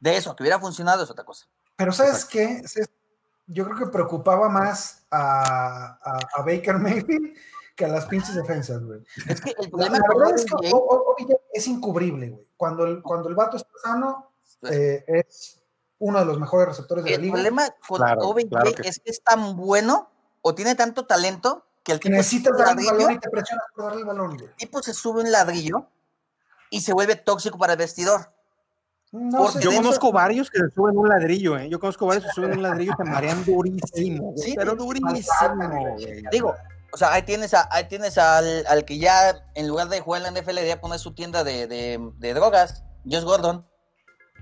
De eso, que hubiera funcionado es otra cosa. Pero ¿sabes Exacto. qué? Yo creo que preocupaba más a, a- a Baker Mayfield que a las pinches defensas, güey. Es que el La, problema la con verdad es que OBJ, O- es incubrible, güey. Cuando el, cuando el vato está sano, eh, es uno de los mejores receptores de la el liga. problema con Claro, OBJ claro que es que es tan bueno o tiene tanto talento que el Que tipo, necesitas darle el balón ladrillo, y te presionas por darle el balón, güey. el tipo se sube un ladrillo y se vuelve tóxico para el vestidor. No Porque sé, Yo conozco varios que se suben un ladrillo, ¿eh? Yo conozco varios que suben un ladrillo y te marean (laughs) durísimo. Sí, pero durísimo. Digo, o sea, ahí tienes, a, ahí tienes al, al que ya en lugar de jugar en la NFL debería poner su tienda de, de, de drogas, Josh Gordon.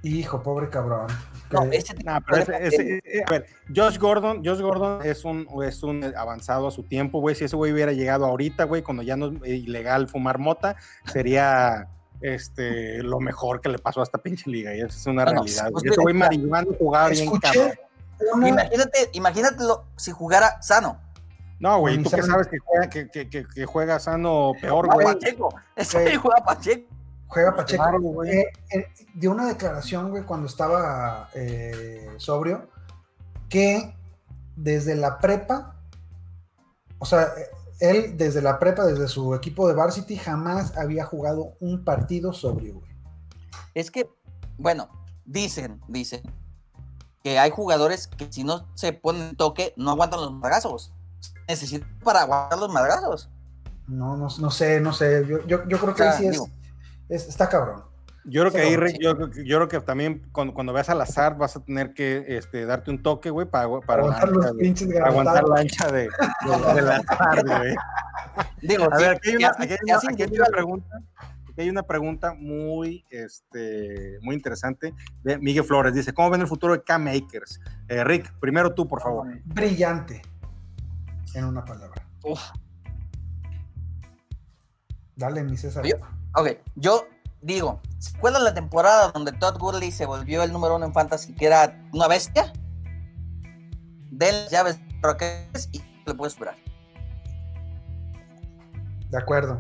Hijo, pobre cabrón. No, ese Nah, pero ese- eh, a ver, Josh Gordon, Josh Gordon es un, es un avanzado a su tiempo, güey. Si ese güey hubiera llegado ahorita, güey, cuando ya no es ilegal fumar mota, sería este lo mejor que le pasó a esta pinche liga. Y esa es una Bueno, realidad. pues. Ese güey mira, marihuana jugaba bien cabrón. una- Imagínate, imagínatelo si jugara sano. No, güey, ¿tú saben- sabes que juega, que, que, que, que juega sano peor, Juega güey? Pacheco. Ese güey juega Pacheco. Juega Pacheco. Claro, güey. Eh, eh, dio una declaración, güey, cuando estaba eh, sobrio, que desde la prepa, o sea, eh, él desde la prepa, desde su equipo de varsity, jamás había jugado un partido sobrio, güey. Es que, bueno, dicen, dicen que hay jugadores que si no se ponen toque no aguantan los madrazos. Necesitan para aguantar los madrazos. No, no, no sé, no sé. Yo, yo, yo creo que ahí O sea, sí es, digo- es- está cabrón. Yo creo que ahí, yo, yo creo que también cuando, cuando veas al azar vas a tener que este, darte un toque, güey, para, para, la Aguantar los ancha de- aguantar la ancha de, de- güey. Digo, A sí, ver, aquí hay una, así- aquí hay que una- así aquí hay individual- una pregunta. Aquí hay una pregunta muy, este, muy interesante de Miguel Flores. Dice, ¿cómo ven el futuro de K-Makers? Eh, Rick, primero tú, por favor. Brillante, en una palabra. Uf, Dale, mi César. Yo- ok, yo digo, ¿se acuerdan la temporada donde Todd Gurley se volvió el número uno en Fantasy, que era una bestia? Den las llaves de Rockets y le puedes superar. De acuerdo.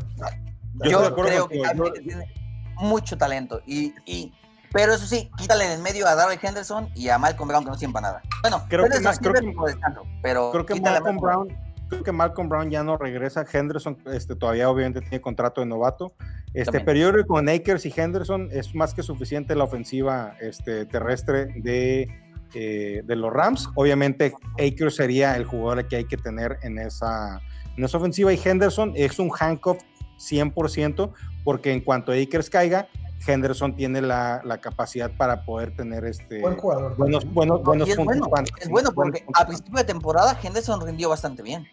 Yo Yo, de acuerdo creo que yo- tiene mucho talento. Y, y- pero eso sí, quítale en el medio a Darrell Henderson y a Malcolm Brown que no sirven para nada. Bueno, Creo que Ma- creo que- descanso, pero Creo que Malcolm Brown, creo que Malcolm Brown ya no regresa. Henderson, este, todavía obviamente tiene contrato de novato. Este periodo con Akers y Henderson es más que suficiente la ofensiva este, terrestre de, eh, de los Rams. Obviamente, Akers sería el jugador que hay que tener en esa, en esa ofensiva. Y Henderson es un handcuff 100%, porque en cuanto Akers caiga, Henderson tiene la, la capacidad para poder tener este, Buen jugador. buenos, buenos, buenos es puntos. bueno, es bueno porque puntos a principio de temporada Henderson rindió bastante bien.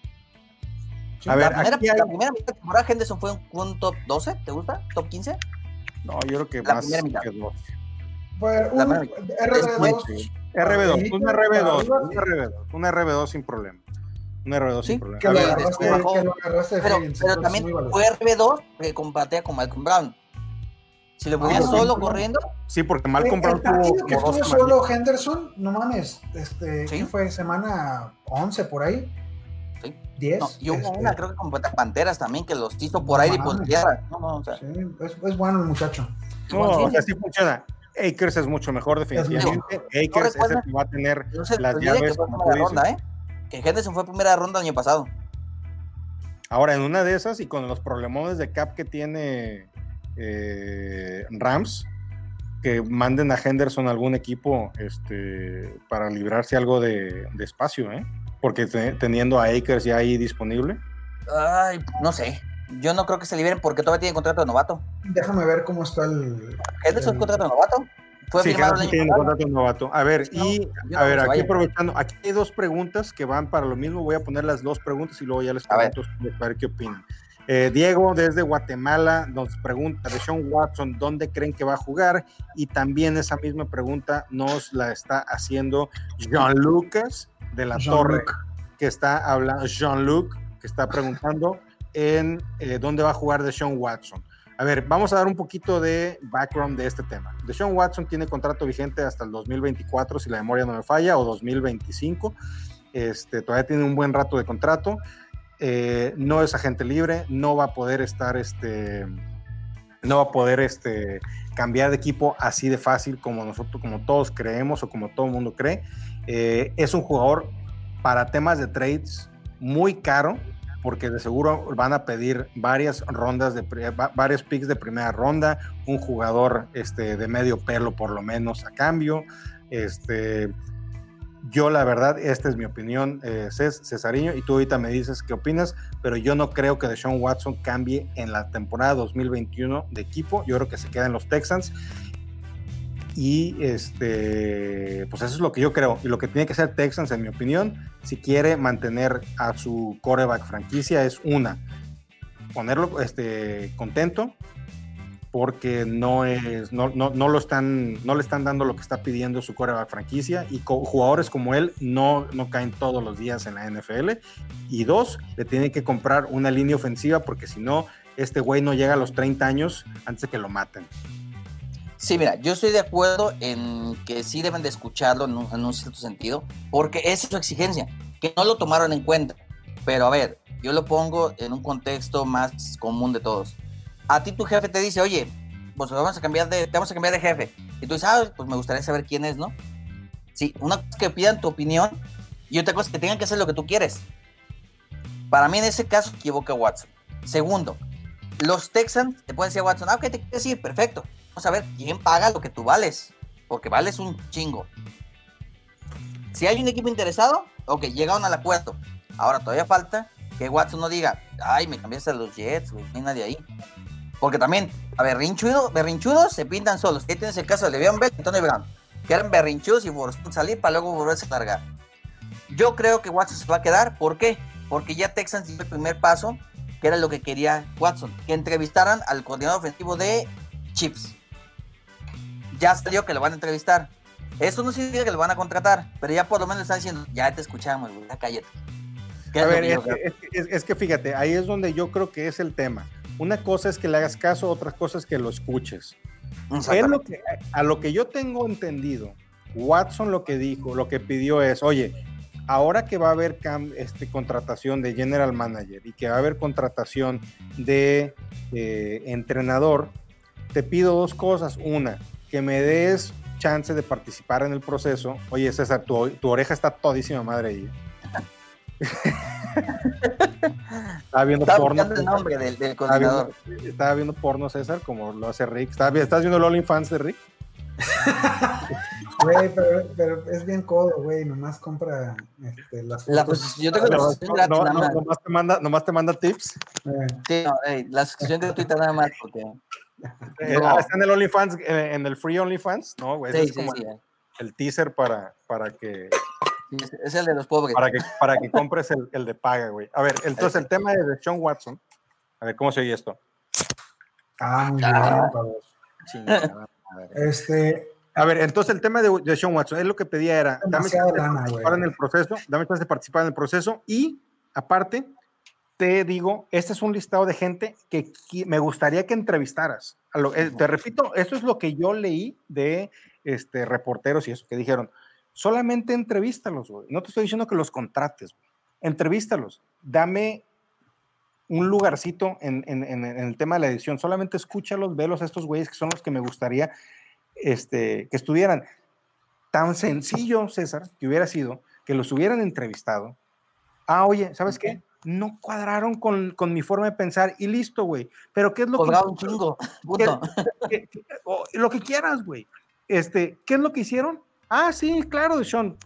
Sí, A ver, la, primera, hay- la primera mitad de temporada Henderson fue un, un top 12, ¿te gusta? ¿Top 15? No, yo creo que La más primera mitad. que dos. Pues, La un primera- RB2. Sí. RB2, Sí, un RB2, para un RB2, un RB2 sin problema. Un RB2 Sí, sin problema. Que ver, después agarraste, bajó. que lo agarraste de Pero, pero también fue RB2 que combatea con Malcolm Brown. Si lo ponía Ah, solo sí. corriendo, sí, porque Eh, Malcolm Brown el partido tuvo que estuvo solo Henderson, no mames, este, Sí. ¿qué fue? Semana 11 por ahí. Sí. 10. no, y hubo este, una, creo que con Panteras también, que los hizo por aire y por tierra. No, no, o sea, sí, es, es bueno el muchacho. No, o sea, sí funciona. Akers es mucho mejor definitivamente. Akers es el que va a tener no las que llaves, como primera ronda, ¿eh? Que Henderson fue primera ronda el año pasado. Ahora, en una de esas y con los problemones de cap que tiene eh, Rams, que manden a Henderson a algún equipo este, para librarse algo de, de espacio, ¿eh? Porque te- teniendo a Akers ya ahí disponible. Ay, no sé. Yo no creo que se liberen porque todavía tiene contrato de novato. Déjame ver cómo está el. Henderson el- contrato de novato. Fue Sí, firmado el año contrato de novato. A ver, No, y a no ver, aquí vaya. aprovechando, aquí hay dos preguntas que van para lo mismo. Voy a poner las dos preguntas y luego ya les A ver. pregunto a ver qué opinan. Eh, Diego desde Guatemala nos pregunta de Sean Watson, ¿dónde creen que va a jugar? Y también esa misma pregunta nos la está haciendo Jean Lucas de la Torre, que está hablando, Jean-Luc, que está preguntando en eh, dónde va a jugar de Sean Watson. A ver, vamos a dar un poquito de background de este tema. Deshaun Watson tiene contrato vigente hasta el 2024, si la memoria no me falla, o 2025. Este, todavía tiene un buen rato de contrato. Eh, no es agente libre, no va a poder estar, este, no va a poder este, cambiar de equipo así de fácil como nosotros, como todos creemos o como todo el mundo cree. Eh, es un jugador para temas de trades muy caro, porque de seguro van a pedir varias rondas de varios picks de primera ronda, un jugador este, de medio pelo por lo menos a cambio. Este, yo la verdad, esta es mi opinión, eh, Cesariño, y tú ahorita me dices qué opinas, pero yo no creo que Deshaun Watson cambie en la temporada 2021 de equipo. Yo creo que se queda en los Texans. Y este, pues eso es lo que yo creo. Y lo que tiene que hacer Texans, en mi opinión, si quiere mantener a su coreback franquicia, es una, ponerlo este, contento, porque no es, no, no, no lo están, no le están dando lo que está pidiendo su coreback franquicia, y jugadores como él no, no caen todos los días en la NFL. Y dos, le tienen que comprar una línea ofensiva, porque si no, este güey no llega a los 30 años antes de que lo maten. Sí, mira, yo estoy de acuerdo en que sí deben de escucharlo en un, en un cierto sentido, porque esa es su exigencia, que no lo tomaron en cuenta. Pero a ver, yo lo pongo en un contexto más común de todos. A ti tu jefe te dice, oye, pues vamos a cambiar de, te vamos a cambiar de jefe. Y tú dices, ah, pues me gustaría saber quién es, ¿no? Sí, una cosa que pidan tu opinión y otra cosa que tengan que hacer lo que tú quieres. Para mí en ese caso equivoca Watson. Segundo, los Texans te pueden decir a Watson, ah, ok, te quieres decir, perfecto. Vamos a ver quién paga lo que tú vales, porque vales un chingo. Si hay un equipo interesado, ok, llegaron al acuerdo. Ahora todavía falta que Watson no diga, ay, me cambiaste a los Jets, no hay nadie ahí. Porque también, a berrinchudo, berrinchudos se pintan solos. Ahí tienes el caso de Le'Veon Bell y Tony Brown, que eran berrinchudos y por salir para luego volverse a largar. Yo creo que Watson se va a quedar, ¿por qué? Porque ya Texans dio el primer paso, que era lo que quería Watson, que entrevistaran al coordinador ofensivo de Chips. Ya salió que lo van a entrevistar. Eso no significa que lo van a contratar, pero ya por lo menos están diciendo, ya te escuchamos, güey, cállate. ¿Qué A es ver, es que, es que- es- es que fíjate, ahí es donde yo creo que es el tema. Una cosa es que le hagas caso, otra cosa es que lo escuches. Es lo que, a lo que yo tengo entendido, Watson lo que dijo, lo que pidió es, oye, ahora que va a haber este, contratación de general manager y que va a haber contratación de eh, entrenador, te pido dos cosas. Una, que me des chance de participar en el proceso. Oye, César, tu, tu oreja está todísima madre ahí. (laughs) Estaba viendo Estaba porno. el nombre del, del Estaba viendo, estaba viendo porno, César, como lo hace Rick. Estaba ¿Estás viendo el OnlyFans de Rick? Güey, pero, pero es bien codo, güey. Nomás compra este, las La fotos. posición- yo tengo la No, posición gratis no, nada no, más. nomás, te manda, nomás te manda tips. Eh, Sí, no, ey, la suscripción gratuita nada más, porque Eh, No. ah, está en el OnlyFans, eh, en el Free OnlyFans, ¿no? güey? Sí, es sí, como sí, el, eh. el teaser para, para, que, es- es el de los pobres. para, que, para que compres el, el de paga, güey. A ver, entonces el tema de Sean Watson. A ver, ¿cómo se oye esto? Ah, Ah. Chingada (laughs) madre. Este, A ver, entonces el tema de, de Sean Watson, él lo que pedía era, dame chance de participar en el proceso, dame chance de participar en el proceso y, aparte, te digo, este es un listado de gente que me gustaría que entrevistaras. A lo- eh, te repito, eso es lo que yo leí de este, reporteros y eso, que dijeron, solamente entrevístalos, güey. No te estoy diciendo que los contrates, güey. Entrevístalos. Dame un lugarcito en, en- en- el tema de la edición. Solamente escúchalos, velos a estos güeyes que son los que me gustaría este, que estuvieran. Tan sencillo, César, que hubiera sido que los hubieran entrevistado. Ah, oye, ¿sabes qué? No cuadraron con, con mi forma de pensar y listo, güey. Pero ¿qué es lo que... Colgado un chingo. Punto. que- que- lo que quieras, güey. Este, ¿qué es lo que hicieron? Ah, sí, claro, Deshaun,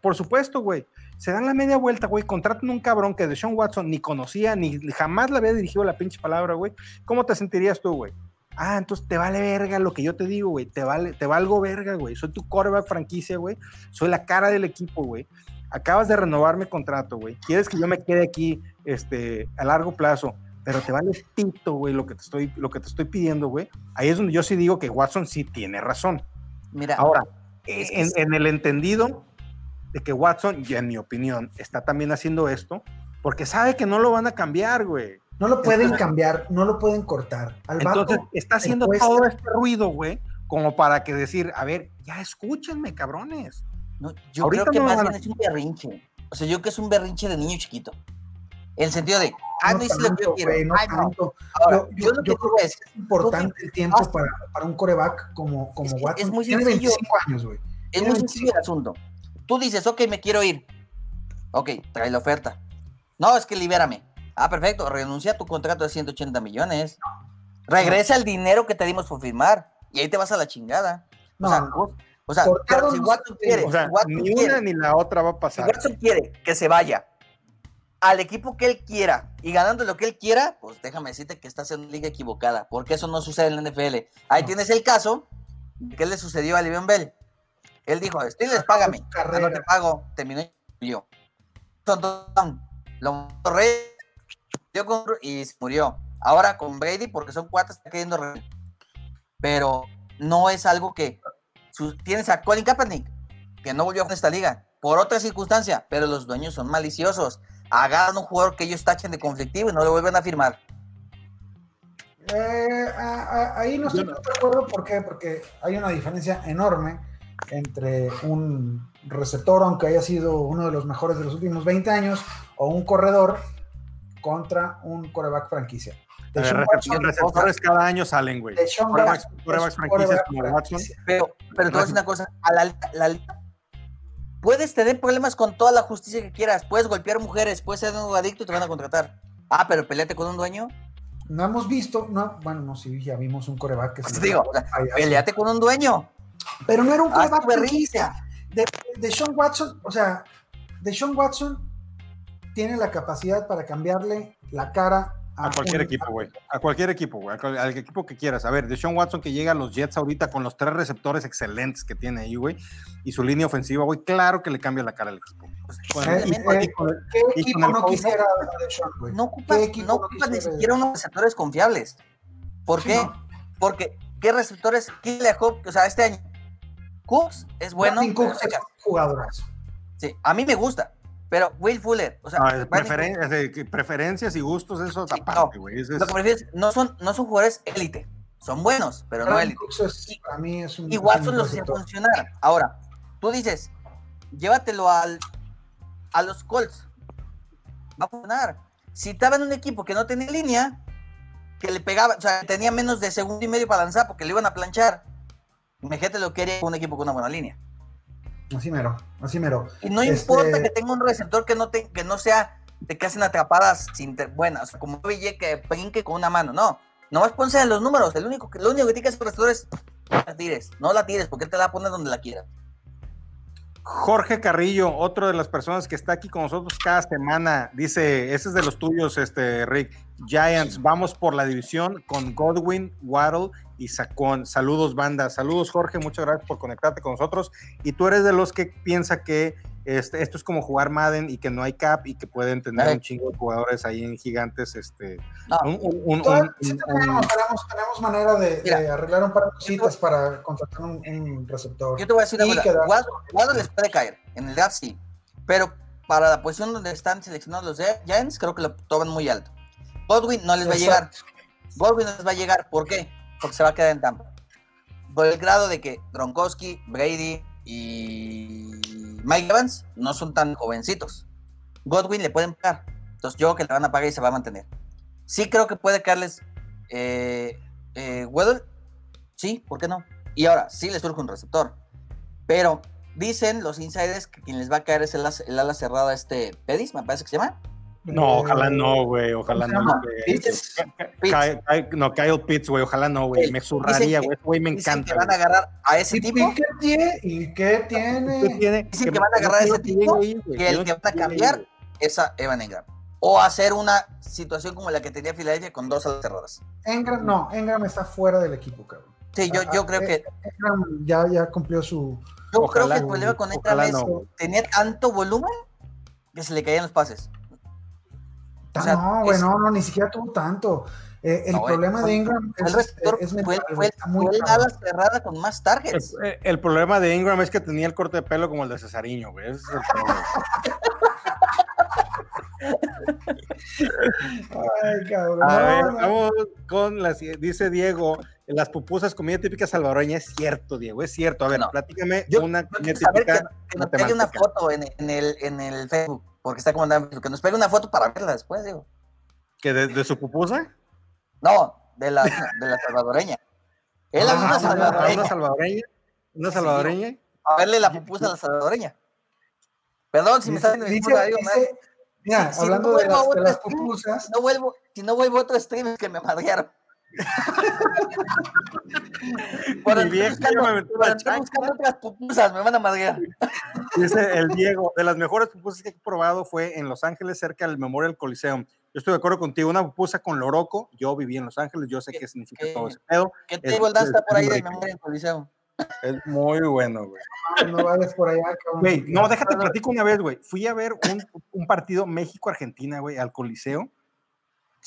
por supuesto, güey. Se dan la media vuelta, güey, contratan un cabrón que Deshaun Watson ni conocía, ni jamás le había dirigido la pinche palabra, güey. ¿Cómo te sentirías tú, güey? Ah, entonces te vale verga lo que yo te digo, güey. Te vale, te valgo verga, güey. Soy tu quarterback franquicia, güey. Soy la cara del equipo, güey. Acabas de renovar mi contrato, güey. Quieres que yo me quede aquí, este, a largo plazo, pero te vale pito, güey, lo que te estoy, lo que te estoy pidiendo, güey. Ahí es donde yo sí digo que Watson sí tiene razón. Mira, Ahora, es que en, sí. en el entendido de que Watson, y en mi opinión, está también haciendo esto porque sabe que no lo van a cambiar, güey. no lo pueden cambiar, no lo pueden cortar. Al vato, Entonces, está haciendo cuesta. todo este ruido, güey, como para que decir, a ver, ya escúchenme, cabrones. no, yo ahorita creo que no más a- bien es un berrinche. O sea, yo creo que es un berrinche de niño chiquito. En el sentido de, ah, no no hice lo que yo quiero. no Ay, no. tanto. Ahora, Yo- yo, yo- lo que creo es, Es importante el tiempo para, para un coreback como, como Es Watson. es muy Tiene sencillo. 25 años, güey. es muy 25. sencillo el asunto. Tú dices, ok, me quiero ir. Ok, trae la oferta. No, es que libérame. Ah, perfecto, renuncia a tu contrato de 180 millones. Regresa el dinero que te dimos por firmar. Y ahí te vas a la chingada. No, o sea, no. o sea, si Watson quiere, O sea, si Watson ni quiere- una ni la otra va a Si pasar. Watson quiere que se vaya al equipo que él quiera y ganando lo que él quiera, pues déjame decirte que estás en liga equivocada, porque eso no sucede en la NFL. Ahí No. tienes el caso de que le sucedió a Livion Bell. Él dijo, Steelers, págame. no te pago. Terminó y murió. Tontón, Lo con- y se murió. Ahora con Brady, porque son cuatro, está queriendo re- Pero no es algo que... tienes a Colin Kaepernick, que no volvió a esta liga, por otra circunstancia, pero los dueños son maliciosos. Agarran un jugador que ellos tachen de conflictivo y no lo vuelven a firmar. Eh, a- a- ahí no estoy de acuerdo. ¿Por qué? Porque hay una diferencia enorme entre un receptor, aunque haya sido uno de los mejores de los últimos 20 años, o un corredor contra un coreback franquicia. Ver, Watson- receptores cada año salen, güey. Es franquicias como Watson. Pero, pero te voy a decir una cosa, a la, la liga- puedes tener problemas con toda la justicia que quieras, puedes golpear mujeres, puedes ser un adicto y te van a contratar. Ah, pero peleate con un dueño. No hemos visto, no, bueno, no, sí, ya vimos un coreback que se Pues digo, peleate con un dueño. Pero no era un tu coreback. De, de Sean Watson, o sea, de Sean Watson tiene la capacidad para cambiarle la cara a, A cualquier un- equipo, güey. A cualquier equipo, güey. Al, al equipo que quieras. A ver, Deshaun Watson que llega a los Jets ahorita con los tres receptores excelentes que tiene ahí, güey. Y su línea ofensiva, güey. Claro que le cambia la cara al equipo. Pues, Bueno, Eh, y- eh, y con el- ¿Qué y equipo no quisiera a Deshaun, güey? No ocupas, ¿Qué no ocupas ni siquiera unos receptores confiables. ¿Por Sí, qué? no. Porque, ¿qué receptores? ¿Quién le dejó? O sea, este año. Cooks es bueno. Cooks es checa. un jugadorazo. Sí, a mí me gusta. Pero Will Fuller, o sea, Ah, es preferen- es preferencias y gustos, eso Sí, aparte, no. güey. Es- lo que prefieres, no son, no son jugadores élite. Son buenos, pero no élite. Cooks es, para mí es un. Y es Watson un los hacía funcionar. Ahora, tú dices, llévatelo al, a los Colts. Va a funcionar. Si estaba en un equipo que no tenía línea, que le pegaba, o sea, tenía menos de segundo y medio para lanzar porque le iban a planchar. Imagínate lo que haría un equipo con una buena línea. Así mero, así mero. Y no Este- importa que tenga un receptor que no, te, que no sea de que hacen atrapadas sin ter- buenas, como OBJ que brinque con una mano, no. Nomás ponse en los números, el único lo único que tiene que hacer el receptor es no la tires, no la tires, porque él te la poner donde la quiera. Jorge Carrillo, otro de las personas que está aquí con nosotros cada semana, dice, ese es de los tuyos, este Rick. Giants, vamos por la división con Godwin, Waddle y Sacón. Saludos, banda. Saludos, Jorge. Muchas gracias por conectarte con nosotros. Y tú eres de los que piensa que este, esto es como jugar Madden y que no hay cap y que pueden tener un chingo de jugadores ahí en gigantes. Este, No. un- un- un- sí un- tenemos, tenemos, tenemos manera de, Mira. de arreglar un par de cositas para contratar un, un receptor. Yo te voy a decir una cosa, Waddle, Waddle les puede caer, en el draft sí, pero para la posición donde están seleccionados los Giants, creo que lo toman muy alto. Godwin no les va a llegar. Godwin no les va a llegar, ¿por qué? Porque se va a quedar en Tampa. Por el grado de que Gronkowski, Brady y Mike Evans no son tan jovencitos. Godwin le pueden pagar. Entonces yo creo que le van a pagar y se va a mantener. Sí creo que puede caerles eh, eh, Waddle. Sí, ¿por qué no? Y ahora, sí le surge un receptor. Pero dicen los insiders que quien les va a caer es el, el ala cerrada este Pedis, me parece que se llama. No, ojalá Eh, no, güey. Ojalá ¿cómo se no. Pitts. Kyle- Kyle- no, Kyle Pitts, güey. Ojalá no, güey. Dicen Me zurraría, güey. Güey, me Dicen encanta. que van a agarrar a ese ¿Y, tipo. y qué tiene? ¿Y qué ¿Qué tiene? Dicen que van a agarrar a ese tipo, ahí, que el que van a cambiar es a Evan Engram. O hacer una situación como la que tenía Filadelfia con dos cerradas. Engram, no, Engram está fuera del equipo, cabrón. Sí, yo, yo creo eh, que. Engram ya, ya cumplió su. Yo ojalá, creo que el problema con Engram es no, tenía tanto volumen que se le caían los pases. O sea, no, güey, es- no, no, ni siquiera tuvo tanto. Eh, el No, problema fue- de Ingram Fue es, el receptor, es fue, mental, fue- muy fue el cabrón. ala cerrada con más targets. El, el problema de Ingram es que tenía el corte de pelo como el de Cesariño, güey. Ese es el problema. (laughs) Ay, cabrón. A ver, vamos con las. Dice Diego, las pupusas, comida típica salvadoreña. Es cierto, Diego, es cierto. A ver, No. platícame Yo- una Yo comida que, típica. que una foto en, en el, en el Facebook, porque está como andando, que nos pegue una foto para verla después, digo. ¿Que de, de su pupusa? No, de la, de la salvadoreña. Él Ah, es una una- ¿A salvadoreña. una salvadoreña? A verle la pupusa a la salvadoreña. Perdón si me está viendo digo, mira, Si- si hablando no de vuelvo a las, de las stream, pupusas, si no vuelvo, si no vuelvo a otro stream es que me madrearon. Por vieja ya buscando, otras pupusas, me van a madrear. Dice el Diego, de las mejores pupusas que he probado fue en Los Ángeles, cerca del Memorial Coliseum. Yo estoy de acuerdo contigo, una pupusa con loroco. Yo viví en Los Ángeles, yo sé ¿Qué- qué significa qué- todo ese pedo. ¿Qué table dance está es por ahí muy de rico. memoria en Coliseo? Es muy bueno, güey. no vayas por allá. Güey, no, déjate platico una vez, güey. Fui a ver un, un partido México-Argentina, güey, al Coliseo.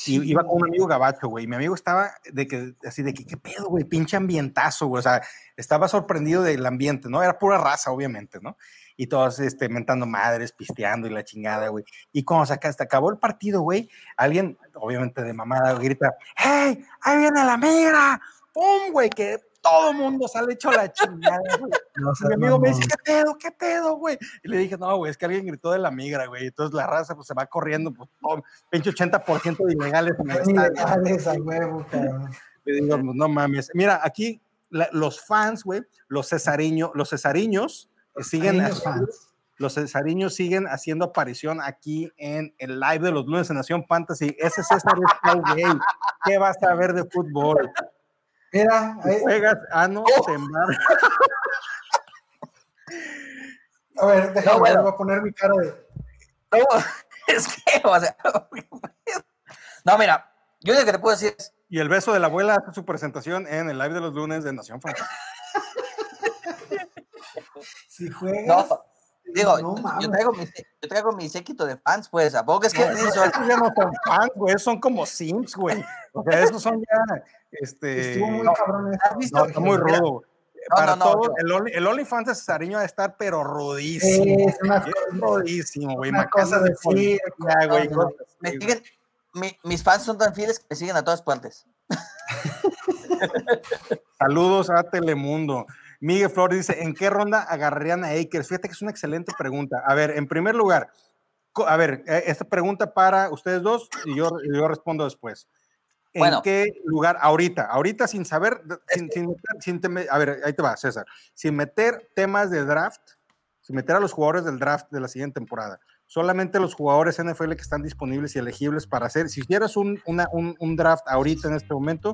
Y iba con un amigo gabacho, güey. Mi amigo estaba de que, así de que, ¿qué pedo, güey? Pinche ambientazo, güey. O sea, estaba sorprendido del ambiente, ¿no? Era pura raza, obviamente, ¿no? Y todos, este, mentando madres, pisteando y la chingada, güey. Y cuando se, hasta acabó el partido, güey, alguien, obviamente de mamada, grita, ¡Hey! ¡Ahí viene la migra! ¡Pum, güey! Que todo el mundo sale hecho la chingada, güey. No mi amigo me dice. ¿qué pedo? ¿Qué pedo, güey? Y le dije, no, güey, es que alguien gritó de la migra, güey. Entonces la raza pues se va corriendo, pues, todo, pinche 80% de ilegales ilegales, a huevo, cabrón. Le digo, pues, no mames. Mira, aquí la- los fans, güey, los cesariños, los cesariños eh, siguen, haciendo- fans. los cesariños siguen haciendo aparición aquí en el live de los lunes en Nación Fantasy. Ese César es Gay. ¿Qué vas a ver de fútbol? Mira, ahí- Juegas, ah, no, temblar. (laughs) a ver, déjame, No, bueno. voy a poner mi cara de. No, (laughs) es que, o sea, (laughs) no, mira, yo lo que te puedo decir es, Y el beso de la abuela hace su presentación en el live de los lunes de Nación Fantasy. Si juegas. no, digo, no yo, traigo mi, yo traigo mi séquito de fans, pues, ¿a poco es que No, dices, esos ya no son fans, güey, son como sims, güey. O sea, esos son ya, este, Estuvo muy no, cabrón ¿has visto? no, está muy rudo. no, Para no, no, todo, no. el, Only- el OnlyFans de Cesariño va a estar, pero rudísimo. Es una, Bien rudísimo, güey. una cosa de decir. Ya, güey, me siguen, mi- mis fans son tan fieles que me siguen a todas partes. (laughs) Saludos a Telemundo. Miguel Flores dice, ¿en qué ronda agarrarían a Akers? Fíjate que es una excelente pregunta. A ver, en primer lugar, a ver, eh, esta pregunta para ustedes dos y yo, y yo respondo después. ¿En Bueno. qué lugar? Ahorita, ahorita sin saber, sin, sin meter- sin teme- a ver, ahí te va, César. Sin meter temas de draft, sin meter a los jugadores del draft de la siguiente temporada. Solamente los jugadores NFL que están disponibles y elegibles para hacer. Si hicieras un, una- un, un draft ahorita en este momento,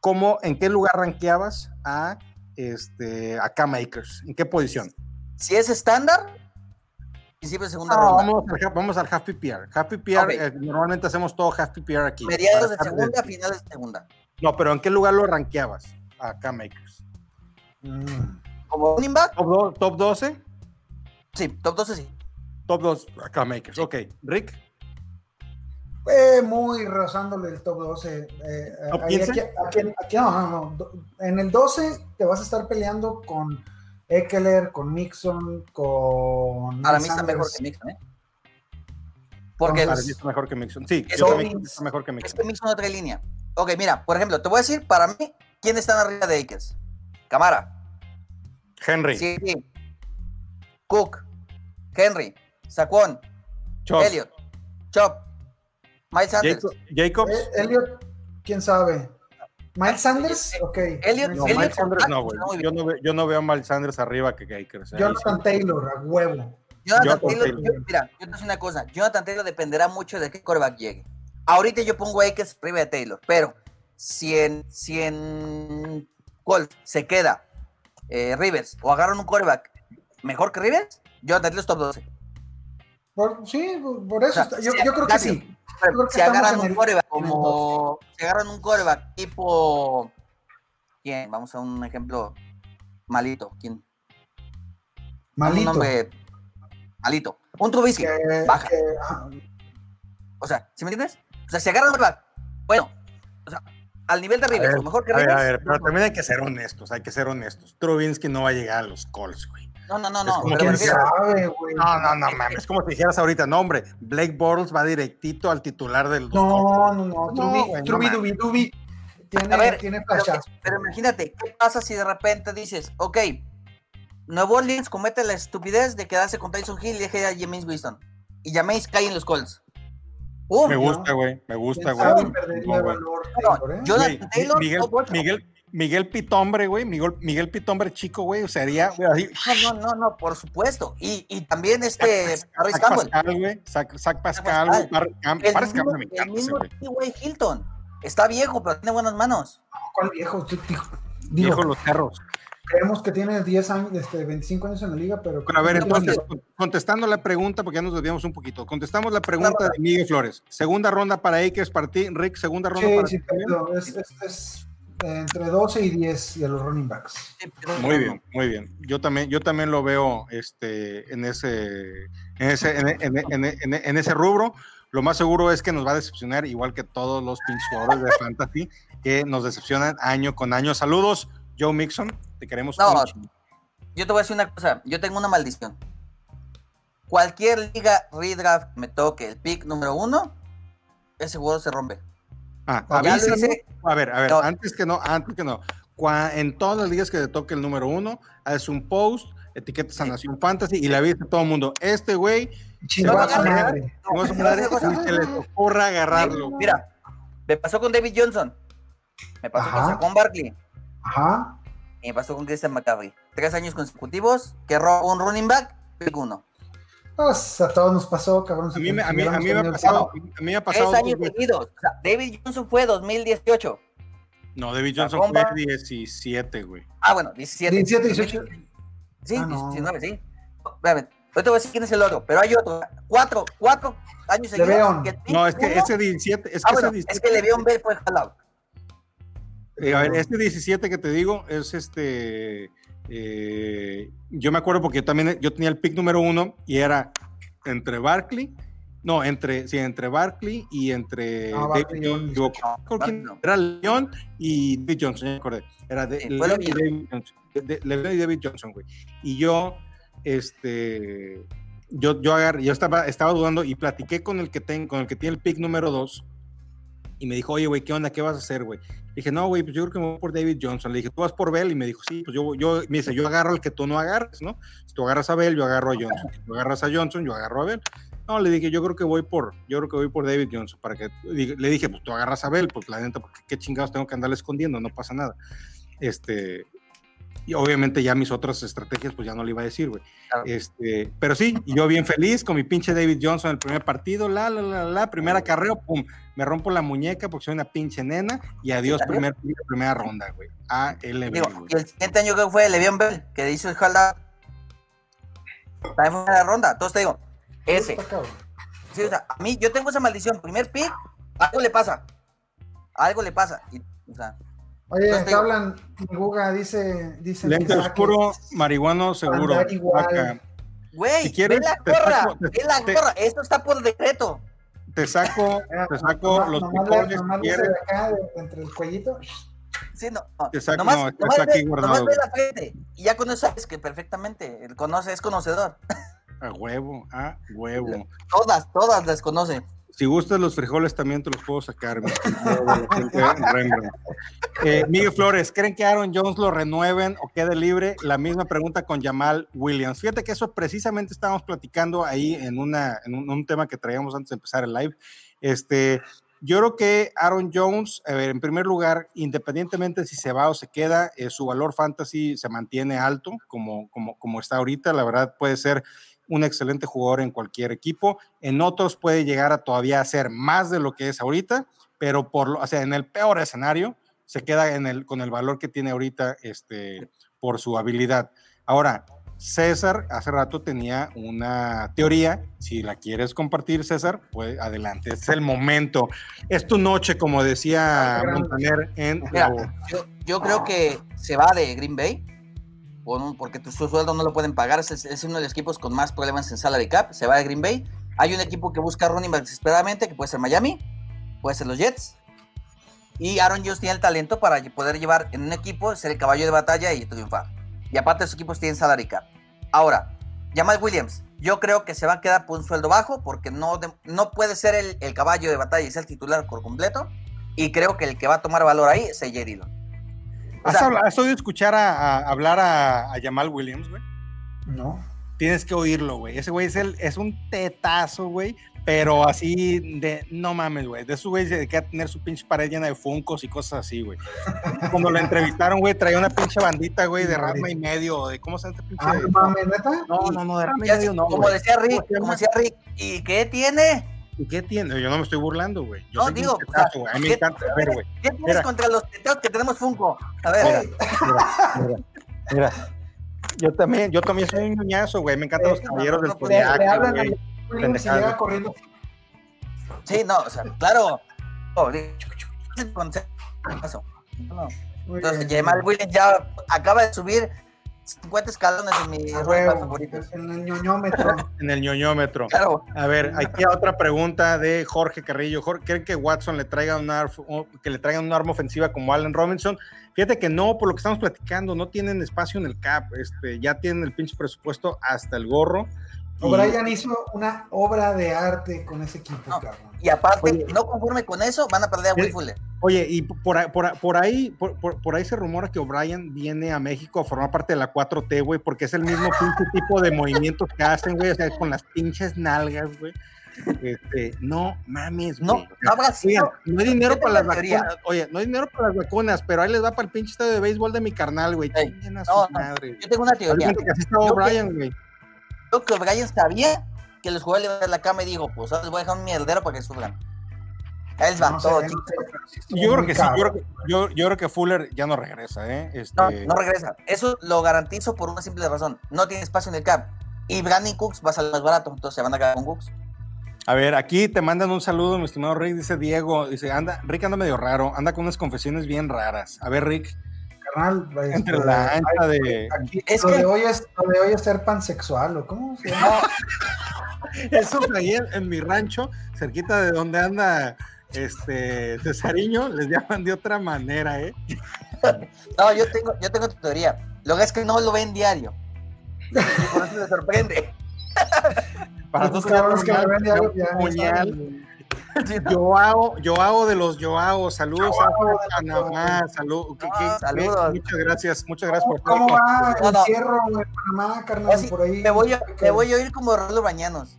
¿cómo, en qué lugar rankeabas a, este, a Cam Akers? ¿En qué posición? Si es estándar, principio de segunda No, ronda. vamos, al, vamos al half PPR. Half PPR, Ok. eh, normalmente hacemos todo half PPR aquí. Mediados de segunda, de- finales de segunda. No, pero ¿en qué lugar lo rankeabas a Cam Akers? Mm. Como running back, ¿Top, do- top 12? sí, top 12 sí. Top 2 a Cam Akers. Ok, Rick. Eh, muy rozándole el top 12. eh, ¿Top ahí, 15? aquí, aquí- aquí- no, no, no. En el 12 te vas a estar peleando con Eckler, con Mixon, con. Para mí está mejor que Mixon, ¿eh? Porque mí está mejor que Mixon. Sí, Es yo también está mejor que es Mixon. que Mixon no trae línea. Ok, mira, por ejemplo, te voy a decir para mí quién están arriba de Akers. Camara, Henry, sí, Cook, Henry, Saquon, Chop, Elliot, Chop, Miles Sanders. Jacob- Jacobs. Eh, Elliot, quién sabe. Miles Sanders, ok. Elliot- no, Miles Elliot- Sanders no, güey. Yo no, veo, yo no veo a Miles Sanders arriba que sí. Jonathan Taylor, a huevo. Jonathan Jonathan Taylor, Taylor. yo- mira, yo te decir una cosa. Jonathan Taylor dependerá mucho de qué coreback llegue. Ahorita yo pongo a Akers arriba de Taylor, pero si en, si en Colts se queda eh, Rivers o agarran un coreback mejor que Rivers, Jonathan Taylor es top 12. Por- sí, por- eso. O sea, está- yo, creo que sí. Si agarran un coreback como si agarran un coreback tipo ¿quién? Vamos a un ejemplo malito, ¿quién? Un Malito. nombre malito. Un Trubisky. Que- baja. que- ah, O sea, ¿sí me entiendes? O sea, si agarran un coreback, bueno, o sea, al nivel de Rivers, ver, o mejor que A ver, a ver, pero también hay que ser honestos, hay que ser honestos. Trubinsky no va a llegar a los Colts, güey. No, no, no, no. ¿Quién sabe, güey? No, no, no, mames. Es como si dijeras ahorita, no, hombre, Blake Bortles va directito al titular del. No, no, no. No, Trubi, Trubi. Dubi, Dubi. Tiene, A ver, tiene pero, pero imagínate, ¿qué pasa si de repente dices, ok, Nuevo Orleans comete la estupidez de quedarse con Tyson Hill y deje a James Winston? Y Jameis cae en los Colts. ¡Pum! Me gusta, güey, me gusta, ¿Quién güey. No, ¿eh? yo- Jonathan Taylor, Miguel. Miguel, Miguel Pitombre, güey, Miguel, Miguel Pitombre chico, güey, sería, güey, así, No, no, no, no, por supuesto. Y, y también este Zach Campbell. Pascal, güey, Zach, Pascal, güey, El Paris mismo, Campbell me el encanta ese, mismo güey. Hilton. Está viejo, pero tiene buenas manos. ¿Cuál viejo? Digo, los perros. creemos que tiene 10 años, este, 25 años en la liga, pero. Pero a ver, entonces, contestando la pregunta, porque ya nos desviamos un poquito. Contestamos la pregunta de Miguel Flores. Segunda ronda para Akers para ti. Rick, segunda ronda Sí, para sí, ti. es, es, es, entre 12 y 10 de los running backs. Muy bien, muy bien. Yo también, yo también lo veo este, en ese, en ese, en, en- en- en- en ese rubro, lo más seguro es que nos va a decepcionar, igual que todos los pinches jugadores de Fantasy, que nos decepcionan año con año. Saludos, Joe Mixon, te queremos No, un chingo. Yo te voy a decir una cosa, yo tengo una maldición. Cualquier liga redraft que me toque el pick número uno, ese juego se rompe. Ah, hice. A ver, a ver, No. antes que no, antes que no. Cua- en todas las ligas que te toque el número uno, haces un post, etiquetas a. Nación Fantasy y le avisas a todo el mundo. Este güey, a No, voy a cosa. se les ocurra agarrarlo. Mira, me pasó con David Johnson, me pasó Ajá. con Saquon Barkley, Ajá. y me pasó con Christian McCaffrey. Tres años consecutivos que roba un running back, pick uno. Pues a todos nos pasó, cabrón. A mí, me- a mí, a mí me ha pasado, a mí me ha Tres pasado. años dos veces. seguidos. O sea, David Johnson fue 2018. No, David Johnson fue Bar- 17, güey. Ah, bueno, 17. 17, 18. Sí, Ah, no. 19, sí. Espérame, yo te voy a decir quién es el otro, pero hay otro. Cuatro, cuatro años seguidos. No, es que uno- ese 17, es Ah, que bueno, ese es 17, que Le'Veon Bell fue jalado. eh, a ver, este 17 que te digo es este. Eh, yo me acuerdo porque yo también yo tenía el pick número uno y era entre Barkley, no, entre, sí, entre Barkley y entre No, David Johnson. no. Era León y David Johnson, me acordé. Era de, León y. David Johnson. De- de- y David Johnson, güey. Y yo, este, yo, yo agarré, yo estaba, estaba dudando y platiqué con el que ten- con el que tiene el pick número 2 y me dijo, oye, güey, ¿qué onda? ¿Qué vas a hacer, güey? Dije, no, güey, pues yo creo que me voy por David Johnson. Le dije, ¿tú vas por Bell? Y me dijo, sí, pues yo, yo, me dice, yo agarro al que tú no agarres, ¿no? Si tú agarras a Bell, yo agarro a Johnson. Si tú agarras a Johnson, yo agarro a Bell. No, le dije, yo creo que voy por, yo creo que voy por David Johnson, para que, le dije, pues tú agarras a Bell, pues la neta, porque qué chingados tengo que andarle escondiendo, no pasa nada. Este, y obviamente ya mis otras estrategias, pues ya no le iba a decir, güey. Claro. Este, pero sí, yo bien feliz con mi pinche David Johnson en el primer partido, la, la, la, la, primera carrera, pum, me rompo la muñeca porque soy una pinche nena y adiós, primer, primera ronda, güey. A L Digo, y el siguiente año creo que fue Le'Veon Bell, que hizo el jalado. También fue la ronda. Entonces te digo, ese. Sí, o sea, a mí, yo tengo esa maldición. Primer pick, algo le pasa. Algo le pasa. Y, o sea, Oye, Entonces, te hablan, Guga dice, dice Lente oscuro, marihuano seguro. Güey, Si quieres, ve la te gorra, saco- te- ve la te- gorra. Esto está por decreto. Te saco, te saco Nomás- los nomás si quieres. de acá, de- entre el cuellito. Sí, no. Exacto, nomás, no, está nomás aquí ve, guardado, nomás ve la frente. Y ya con eso sabes que perfectamente él conoce, es conocedor. A huevo, a huevo. Todas, todas las conoce. Si gustas los frijoles también te los puedo sacar. Eh, Miguel Flores, ¿creen que Aaron Jones lo renueven o quede libre? La misma pregunta con Jamal Williams. Fíjate que eso precisamente estábamos platicando ahí en, una, en un, un tema que traíamos antes de empezar el live. Este, yo creo que Aaron Jones, a ver, en primer lugar, independientemente si se va o se queda, eh, su valor fantasy se mantiene alto como, como, como está ahorita. La verdad puede ser un excelente jugador en cualquier equipo. En otros puede llegar a todavía a ser más de lo que es ahorita, pero por lo, o sea, en el peor escenario se queda en el, con el valor que tiene ahorita este, por su habilidad. Ahora, César hace rato tenía una teoría, si la quieres compartir, César, pues adelante, es el momento. Es tu noche, como decía Montaner en Mira, la- yo, yo creo que se va de Green Bay por un- porque su sueldo no lo pueden pagar. Es, uno de los equipos con más problemas en salary cap. Se va de Green Bay. Hay un equipo que busca running back desesperadamente, que puede ser Miami, puede ser los Jets. Y Aaron Jones tiene el talento para poder llevar en un equipo, ser el caballo de batalla y triunfar. Y aparte, los equipos tienen salary cap. Ahora, Jamal Williams, yo creo que se va a quedar por un sueldo bajo porque no, no puede ser el, el caballo de batalla y ser titular por completo. Y creo que el que va a tomar valor ahí es AJ Dillon. ¿Has, sea, habla- has oído escuchar a, a- hablar a, a Jamal Williams, güey? No. Tienes que oírlo, güey. Ese güey es, el, es un tetazo, güey. Pero así de, no mames, güey. De esos güey se dedica a tener su pinche pared llena de funcos y cosas así, güey. Cuando lo entrevistaron, güey, traía una pinche bandita, güey, de rama y medio. De, ¿Cómo se llama este pinche? Ah, no mames, neta. no, no, no, de rama y medio, no, como decía ¿Cómo Rick, como decía Rick, ¿y qué tiene? ¿Y qué tiene? Yo no me estoy burlando, güey. Yo No, digo, o sea. A mí me ¿qué- encanta. A ver, güey. ¿Qué tienes Mira. contra los teteos que tenemos Funko? A ver, Mira, mira, mira. Yo también, yo también soy un ñañazo, güey. Me encantan los caballeros del le zodiaco, güey. Corriendo. sí, no, o sea, claro. Oh, Entonces. Jamal Williams ya acaba de subir 50 escalones en mi A running back huevo, favorito. en el ñoñómetro. (laughs) En el ñoñómetro. Claro. A ver, aquí otra pregunta de Jorge Carrillo. Jorge, ¿Creen que Watson le traiga una, que le traigan una arma ofensiva como Allen Robinson? Fíjate que no, por lo que estamos platicando, no tienen espacio en el cap. Este, ya tienen el pinche presupuesto hasta el gorro. O'Brien hizo una obra de arte con ese equipo, No. cabrón. Y aparte, Oye. no conforme con eso, van a perder a Will Fuller. Oye, y por, ahí- por, por ahí, por, por- por ahí se rumora que O'Brien viene a México a formar parte de la 4T, güey, porque es el mismo (laughs) pinche tipo de movimientos que hacen, güey, o sea, con las pinches nalgas, güey. Este, no mames, No, güey. no habrá sido. no hay dinero para las teoría. vacunas. Oye, no hay dinero para las vacunas, pero ahí les va para el pinche estadio de béisbol de mi carnal, güey. Ey, no, madre. Yo tengo una teoría. Que así Yo O'Brien, güey. Creo que O'Brien sabía que los jugadores le iban a la cama y dijo, pues ahora les voy a dejar un mierdero para que sufran. Les va, No sé, todo, Yo creo que sí, yo creo que, yo, yo creo que Fuller ya no regresa, ¿eh? Este, No, no regresa. Eso lo garantizo por una simple razón. No tiene espacio en el cap. Y Brandon Cooks va a salir más barato, entonces se van a quedar con Cooks. A ver, aquí te mandan un saludo, mi estimado Rick, dice Diego, dice, anda, Rick anda medio raro, anda con unas confesiones bien raras. A ver, Rick, Carnal, este, entre la ancha de... aquí, Es lo, que- de hoy es, lo de hoy es ser pansexual, ¿o cómo se llama? (laughs) Eso ahí en, en mi rancho, cerquita de donde anda este Cesariño, les llaman de otra manera, ¿eh? No, yo tengo, yo tengo tu teoría. Lo que es que no lo ven diario. Y por eso me sorprende. Para nosotros cabrones que me ven diario, un puñal. saben. Joao, Joao de los Joao, saludos Joao a Panamá, salud, que- que- saludos. muchas gracias, muchas gracias por ¿Cómo todo. va No, el no. cierro en Panamá, carnal? Así, por ahí. me, voy a, me voy a ir como Raúl Bañanos.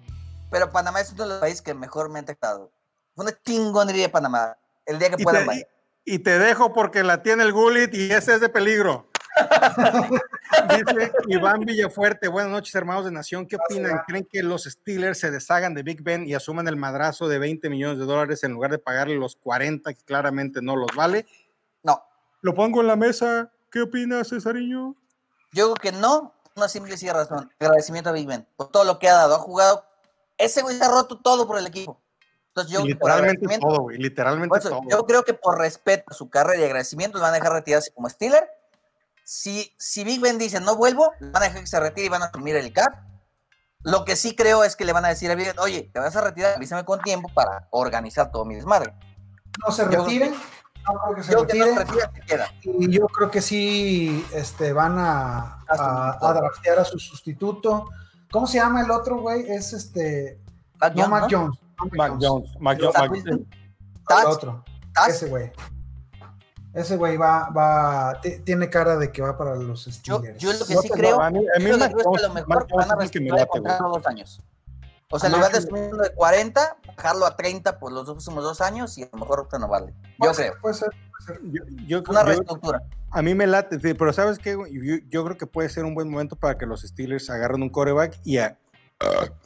Pero Panamá es uno de los países que mejor me han tratado. Fue una chingonería de Panamá. El día que Y puedan te, vaya. y te dejo porque la tiene el Gulit y ese es de peligro. (laughs) Dice Iván Villafuerte, buenas noches hermanos de Nación, ¿qué opinan? ¿Creen que los Steelers se deshagan de Big Ben y asuman el madrazo de 20 millones de dólares en lugar de pagarle los 40 que claramente no los vale? No, Lo pongo en la mesa, ¿qué opinas Cesariño? yo creo que no. Una simple y razón. Agradecimiento a Big Ben por todo lo que ha dado. Ha jugado. Ese güey se ha roto todo por el equipo. Entonces yo, literalmente todo, güey, literalmente por eso, todo. yo creo que por respeto a su carrera y agradecimiento, lo van a dejar retirarse como Steeler. Si, si Big Ben dice no vuelvo, van a dejar que se retire y van a asumir el cap. Lo que sí creo es que le van a decir a Big Ben, oye, te vas a retirar, avísame con tiempo para organizar todo mi desmadre. No se yo- retire. No creo que se Yo que no retire. se retira, se queda. Y yo creo que sí este, van a, draftear a su sustituto. ¿Cómo se llama el otro, güey? Es este. Mac No, Jones, Mac ¿no? Jones. Mac Mac Jones. Jones, Mac Jones, Mac- Wilson, El Taz, otro. Taz, Ese güey. Ese güey va, va, ti- tiene cara de que va para los Yo, Steelers. yo lo que Yo sí creo, a mí- a mí yo lo Mac que creo es que a lo mejor van a que me late, dos años. O sea, en Mac lugar de Jones- subirlo de 40, bajarlo a 30 por los últimos dos años y a lo mejor renovarle. Yo Puede ser, creo. puede ser. Yo, yo- Una yo- reestructura. a mí me late, pero ¿sabes qué? Yo, yo creo que puede ser un buen momento para que los Steelers agarren un coreback y, a-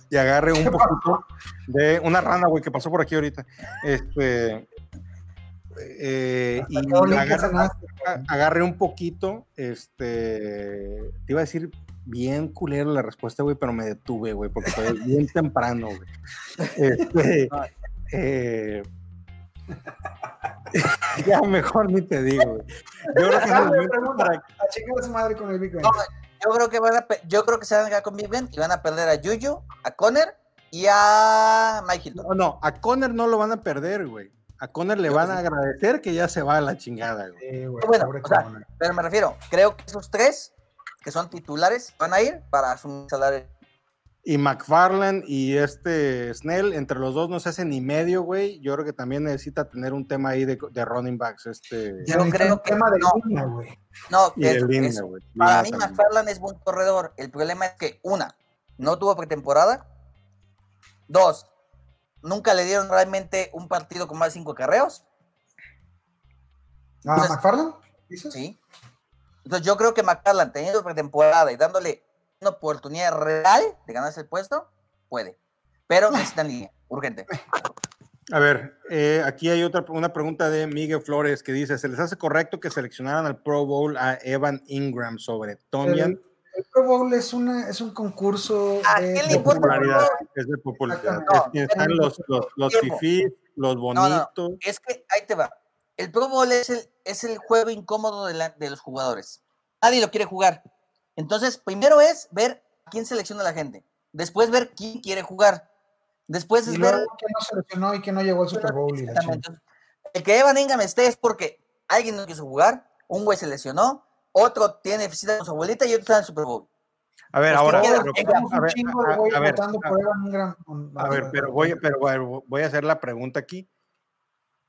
y agarre un (laughs) poquito de una rana, güey, que pasó por aquí ahorita. Este. Eh, y agarre un poquito, este. Te iba a decir bien culero la respuesta, güey, pero me detuve, güey, porque fue bien (laughs) temprano, güey. Este, eh, (laughs) ya mejor ni te digo, güey. Yo creo que es el momento Pregunta. para A chingar a su madre con el Big Ben. No, yo creo que van a, pe- yo creo que se van a quedar con Big Ben y van a perder a Juju, a Conner y a Mike Hilton. No, no, a Conner no lo van a perder, güey. A Conner le van a agradecer que ya se va a la chingada, güey. Sí, güey, Bueno, pobre o sea, cabrón. Pero me refiero, creo que esos tres que son titulares van a ir para asumir salario. Y McFarland y este Snell, entre los dos no se hace ni medio, güey. Yo creo que también necesita tener un tema ahí de, de running backs, este. Yo ni creo un que tema de no. línea, güey. No, que es- línea, es- güey. para mí también. McFarland es buen corredor. El problema es que, una, no tuvo pretemporada. Dos, nunca le dieron realmente un partido con más de cinco carreos. Ah, Pues- ¿McFarland? ¿Dices? Sí. Entonces yo creo que McFarland teniendo pretemporada y dándole una oportunidad real de ganarse el puesto, puede. Pero necesitan línea, urgente. A ver, eh, aquí hay otra una pregunta de Miguel Flores que dice: ¿Se les hace correcto que seleccionaran al Pro Bowl a Evan Ingram sobre Tomian? El, Pro Bowl es, una, es un concurso ¿A de, popularidad, es de popularidad. Exactamente. Es que están los, los, los fifís, los no. bonitos. Es que ahí te va. El Pro Bowl es el, es el juego incómodo de, la- de los jugadores. Nadie lo quiere jugar. Entonces, primero es ver a quién selecciona la gente. Después ver quién quiere jugar. Después es Y ver. luego que no seleccionó y que no llegó al Super Bowl. Y. El que Evan Ingram esté es porque alguien no quiso jugar, un güey se lesionó, otro tiene visita con su abuelita y otro está en el Super Bowl. A ver, Pues, ahora, a ver, pero voy, pero voy- voy a hacer la pregunta aquí.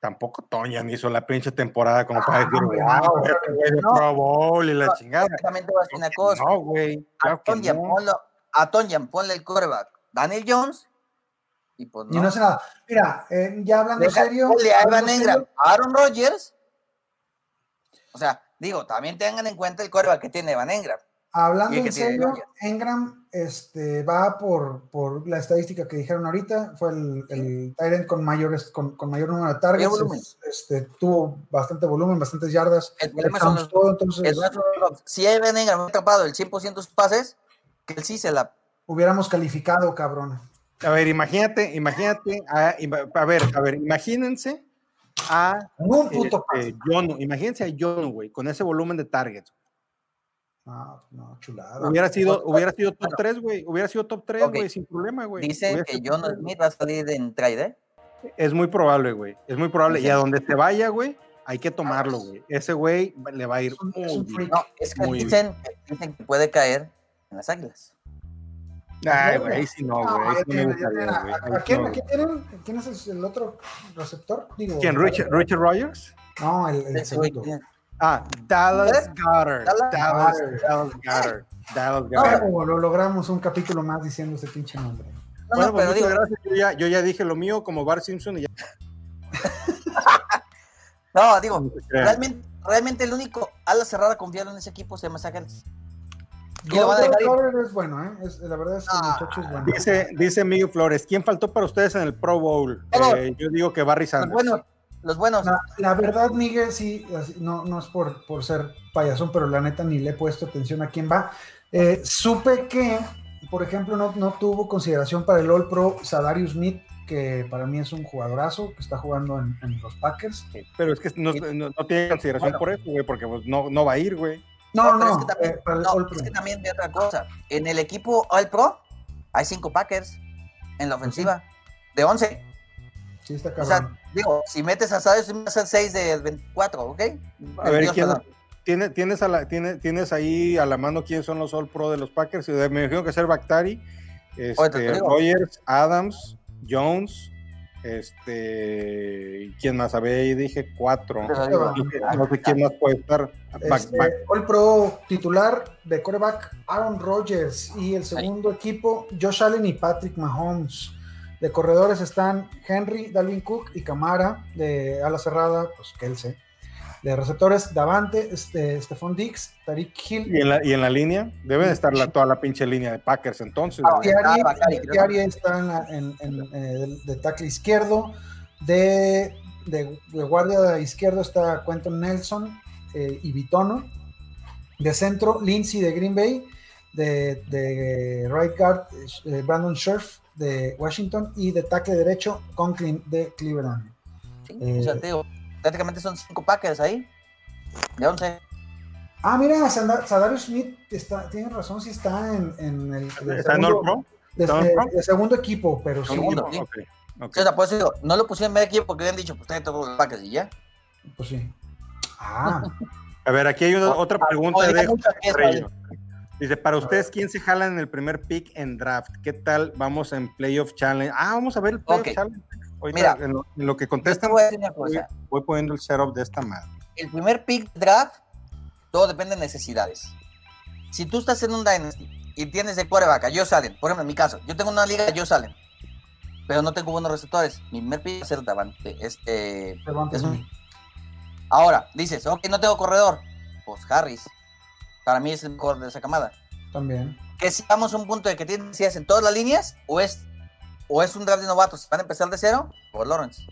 Tampoco Toñan hizo la pinche temporada como para Ah, decir, hombre, wow, no, este güey de no. Pro Bowl y la No, chingada. Exactamente voy a decir una cosa. No, güey. a Claro no. a Tonyan, ponle el quarterback. Daniel Jones. Y pues Y no. no hace nada. Mira, eh, ya hablando en Deja- serio. ponle a Evan Aaron Rodgers. O sea, digo, también tengan en cuenta el quarterback que tiene Evan Ingram. Hablando en serio. Engram este, va por, por la estadística que dijeron ahorita. Fue el, el end con, mayores, con, con mayor número de targets. es- Este, tuvo bastante volumen, bastantes yardas. El problema son los- touchdowns, todo, entonces El nuestro- si Evan Ingram hubiera atrapado el 100% de sus pases, que él sí se la. hubiéramos calificado, cabrón. A ver, imagínate, imagínate, a, ima- a ver, a ver, imagínense a Un puto este, pase. Jonu, imagínense a Jonu, güey, con ese volumen de targets. No, no, chulada. Hubiera sido, hubiera sido top 3, güey, hubiera sido top 3, Ok. güey, sin problema, güey. Dicen que John. Smith va a salir en trade, ¿eh? Es muy probable, güey, es muy probable. Y a donde se vaya, güey, hay que tomarlo, güey. Ese güey le va a ir Es un- es muy un. No, es que dicen, dicen que puede caer en las águilas. Ay, güey, ahí sí no, No, güey. ahí ya sí me tienen, ya gustaría, tienen. güey, ¿A- ahí ¿A sí quién, no, a quién tienen? ¿Quién es el otro receptor? Digo, ¿Quién? ¿Richard, Richard Rogers? No, el, el segundo. Ah, Dallas ¿Eh? Goddard. Dallas Dallas. Dallas Goddard. Dallas No, Goddard. Pero lo logramos un capítulo más diciendo ese pinche nombre. No, Bueno, no, pues pero muchas digo, gracias. Yo ya, yo ya dije lo mío como Bart Simpson y ya. (laughs) no, digo, no realmente, realmente el único ala cerrada confiado en ese equipo se llama Zach Ertz. Es bueno, ¿eh? Es- la verdad es que el Ah, muchacho es bueno. Dice, dice Miguel Flores, ¿quién faltó para ustedes en el Pro Bowl? Eh, yo digo que Barry Los Sanders. buenos, los buenos. La, la verdad, Miguel, sí, así- no, no es por, por ser payasón, pero la neta ni le he puesto atención a quién va. Eh, supe que, por ejemplo, no, no tuvo consideración para el All Pro Sadarius Smith, que para mí es un jugadorazo que está jugando en, en los Packers. Pero es que no, no- no tiene consideración Bueno. por eso, güey, porque pues, no, no va a ir, güey. No, no, pero no, es que también, eh, no, es que también de otra cosa. En el equipo All Pro hay cinco Packers en la ofensiva de 11. Sí, está O sea, digo, si metes a Sadarius vas a ser 6 de 24, ¿ok? A ver, ¿quién, tiene- tienes, a la, tiene- tienes ahí a la mano quiénes son los All Pro de los Packers? Me imagino que ser Bactari, este. Rogers, Adams, Jones, este, ¿y ¿quién más? A ver, ahí dije cuatro. No sé- quién más puede estar. Este, bac- All Pro titular de quarterback Aaron Rodgers y el segundo equipo Josh Allen y Patrick Mahomes. De corredores están Henry, Dalvin Cook y Camara. De ala cerrada, pues Kelsey. De receptores Davante, este, Stephon Diggs, Tariq Hill. y, en la, y en la línea, deben estar la, toda la pinche línea de Packers entonces. Ah, Ah, está en, la- en- en, eh, de, de tackle izquierdo. De, de- de guardia izquierdo está Quentin Nelson eh, y Vitono. De centro, Lindsay de Green Bay. De, de right guard, eh, Brandon Scherf de Washington. Y de tackle derecho, Conklin de Cleveland. Sí, Eh, o sea, te digo, prácticamente son cinco Packers ahí. De 11. Ah, mira, Sadarius Smith está, tiene razón, si está en, en el de ¿Está en segundo, All Pro? de- ¿Está en de- Pro? de segundo equipo, pero sí, Segundo. sí. Ok, ok. Sí, o sea, por eso digo, no lo pusieron en medio equipo porque habían dicho, pues trae todos los Packers y ya. pues sí. (laughs) Ah, A ver, aquí hay una, O- otra pregunta o de. Dice, para ustedes, ¿quién se jala en el primer pick en draft? ¿Qué tal? Vamos en Playoff Challenge. Ah, vamos a ver el Playoff Ok. Challenge. Ahorita, Mira. en, lo, en lo que contestan, voy poniendo el setup de esta madre. El primer pick de draft, todo depende de necesidades. Si tú estás en un Dynasty y tienes de quarterback a Joe Allen, por ejemplo, en mi caso, yo tengo una liga de Joe Allen, pero no tengo buenos receptores. Mi primer pick va a ser Davante. Este, es Smith. Ahora, dices, ok, no tengo corredor. Pues Harris. Para mí es el mejor de esa camada. también. Que si vamos a un punto de que tienes necesidades en todas las líneas, o es, o es un draft de novatos, van a empezar de cero, por Lawrence.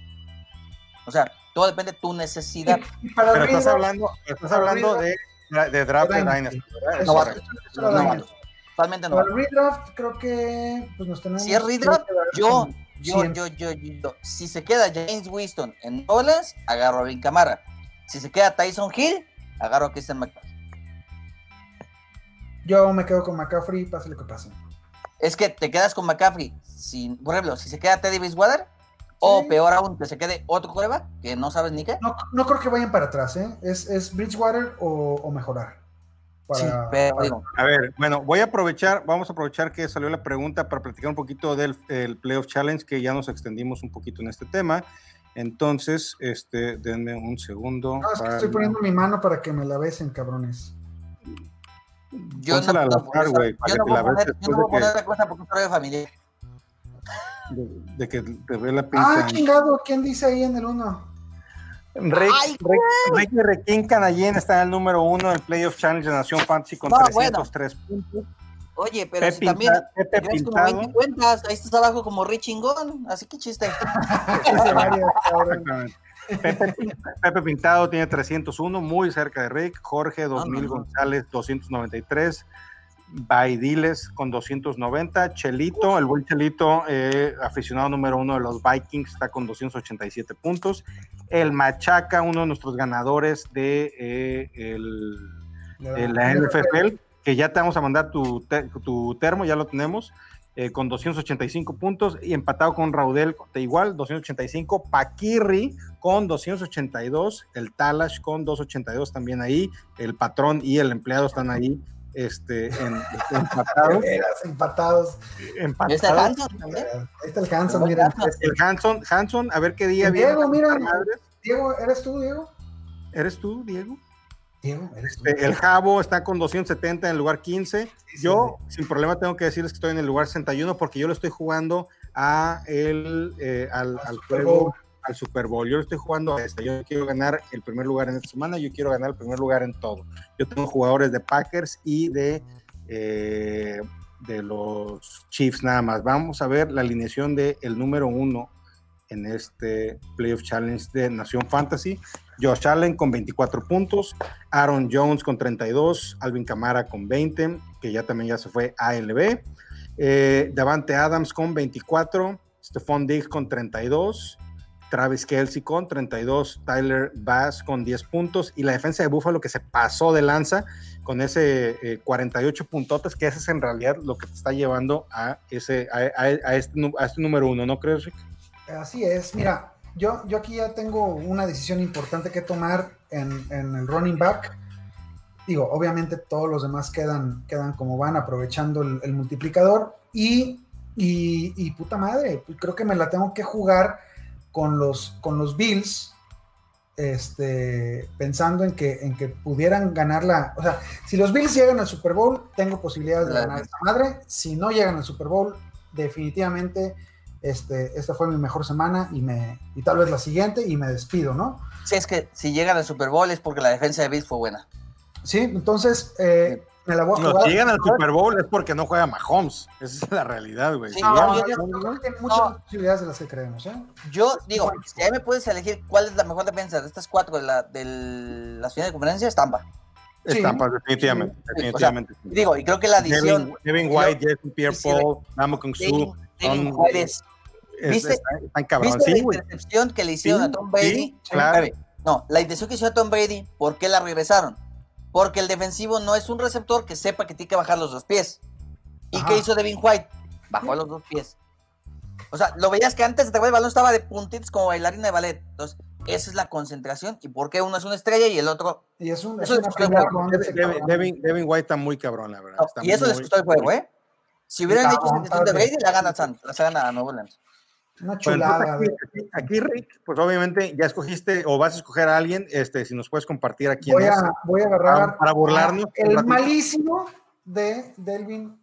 O sea, todo depende de tu necesidad. Para Pero estás hablando, estás para hablando de, de draft de Dynasty. ¿verdad? Novatos. Totalmente Para novatos. el redraft, creo que pues nos tenemos. Si es redraft, Yo, yo, 100. yo, yo, yo, si se queda James Winston en Orleans, agarro a Vin Camara. Si se queda Tyson Hill, agarro a Christian McCaffrey. Yo me quedo con McCaffrey, pase lo que pase. Es que te quedas con McCaffrey, sin, por ejemplo, si se queda Teddy Bridgewater, o Sí. peor aún, que se quede otro coreback, que no sabes ni qué. No, no creo que vayan para atrás, ¿eh? Es, es Bridgewater o, o mejorar. Para, Sí, pero para- digo, A ver, bueno, voy a aprovechar, vamos a aprovechar que salió la pregunta para platicar un poquito del el Playoff Challenge, que ya nos extendimos un poquito en este tema. Entonces, este, denme un segundo. No, es que estoy poniendo mi mano para que me la besen, cabrones. Yo no poner- güey, para yo no que la veas poner, yo no de puedo poner que- la cosa porque es un familiar. de, de que te ve la Ah, pinta. chingado, ¿quién dice ahí en el 1? Rick, Ay, Rick, Requín Canallén está en el número uno del Playoff Challenge de Nación Fantasy con No, 303 puntos. Oye, pero si Pepe también Pinta- Pepe tienes como Pintado. 20 cuentas, ahí estás abajo como Rich Chingón, así que chiste. (laughs) (laughs) Pepe, Pepe Pintado tiene 301, muy cerca de Rick. Jorge 2000 no, no. González 293. Baidiles con 290. Chelito, el buen Chelito, eh, aficionado número uno de los Vikings, está con 287 puntos. El Machaca, uno de nuestros ganadores de eh, el, de la NFL, que ya te vamos a mandar tu, te- tu termo, ya lo tenemos, eh, con 285 puntos y empatado con Raudel de igual, 285, Paquirri con 282, el Talash con 282 también ahí, el patrón y el empleado están ahí este, en, empatados. Veras, empatados. ¿Y está el empatados. Hanson también? Ahí está el Hanson, mira. El Hanson, Hanson, a ver qué día viene. Diego, mira. Diego, ¿eres tú, Diego? ¿Eres tú, Diego? Diego, ¿eres tú? Este, el Jabo está con 270 en el lugar 15. Sí, sí, Yo, sin problema, tengo que decirles que estoy en el lugar 61 porque yo le estoy jugando a el, eh, al, al Super juego- Bowl. al Super Bowl. Yo le estoy jugando a este. Yo quiero ganar el primer lugar en esta semana. Yo quiero ganar el primer lugar en todo. Yo tengo jugadores de Packers y de, eh, de los Chiefs nada más. Vamos a ver la alineación del el número uno en este Playoff Challenge de Nación Fantasy. Josh Allen con 24 puntos, Aaron Jones con 32, Alvin Camara con 20, que ya también ya se fue a ALB, eh, Davante Adams con 24, Stephon Diggs con 32, Travis Kelsey con 32, Tyler Bass con 10 puntos y la defensa de Buffalo que se pasó de lanza con ese eh, 48 puntotes, que ese es en realidad lo que te está llevando a, ese, a, este, este número uno, ¿no crees, Rick? Así es, mira, yo, yo aquí ya tengo una decisión importante que tomar en, en el running back. Digo, obviamente todos los demás quedan, quedan como van, aprovechando el, el multiplicador. Y, y, y puta madre, creo que me la tengo que jugar con los, con los Bills, este, pensando en que, en que pudieran ganar la. O sea, si los Bills llegan al Super Bowl, tengo posibilidades de ganar esta madre. Si no llegan al Super Bowl, definitivamente este, esta fue mi mejor semana y, me, y tal vez la siguiente y me despido, ¿no? Si es que si llegan al Super Bowl es porque la defensa de Bills fue buena. Sí, entonces eh, me la voy a No, jugar. si llegan al Super Bowl es porque no juega Mahomes. Esa es la realidad, güey. Sí, Si No, yo- creo que muchas No. posibilidades de las que creemos, ¿eh? Yo digo, si ahí me puedes elegir cuál es la mejor defensa de estas cuatro de, la, de las finales de conferencia, es Tampa. Sí. Estampas, definitivamente. Sí, o sea, definitivamente. Digo, y creo que la adición Devin, White, Jason Pierre Paul, Namo Kung Devin, Su. Devin son- White es- es- ¿viste? están-. ¿Viste Sí, la intercepción que le hicieron Sí, a Tom Brady? sí, claro. No, la intercepción que hicieron a Tom Brady, ¿por qué la regresaron? Porque el defensivo no es un receptor que sepa que tiene que bajar los dos pies. ¿Y Ajá. qué hizo Devin White? Bajó los dos pies. O sea, lo veías que antes de el balón estaba de puntitos como bailarina de ballet. Entonces, esa es la concentración. ¿Y por qué uno es una estrella y el otro? Y es, un, es Eso ese Devin, White está muy cabrón, la verdad. No, Está y eso les costó el juego, ¿eh? Si hubieran intercepción de padre. Brady, la gana San, la gana Nuevo Orleans. Una chulada. aquí, aquí, Rick, pues obviamente ya escogiste o vas a escoger a alguien, este, si nos puedes compartir a quién voy, es. a, voy a agarrar Para- para burlarnos el malísimo de Delvin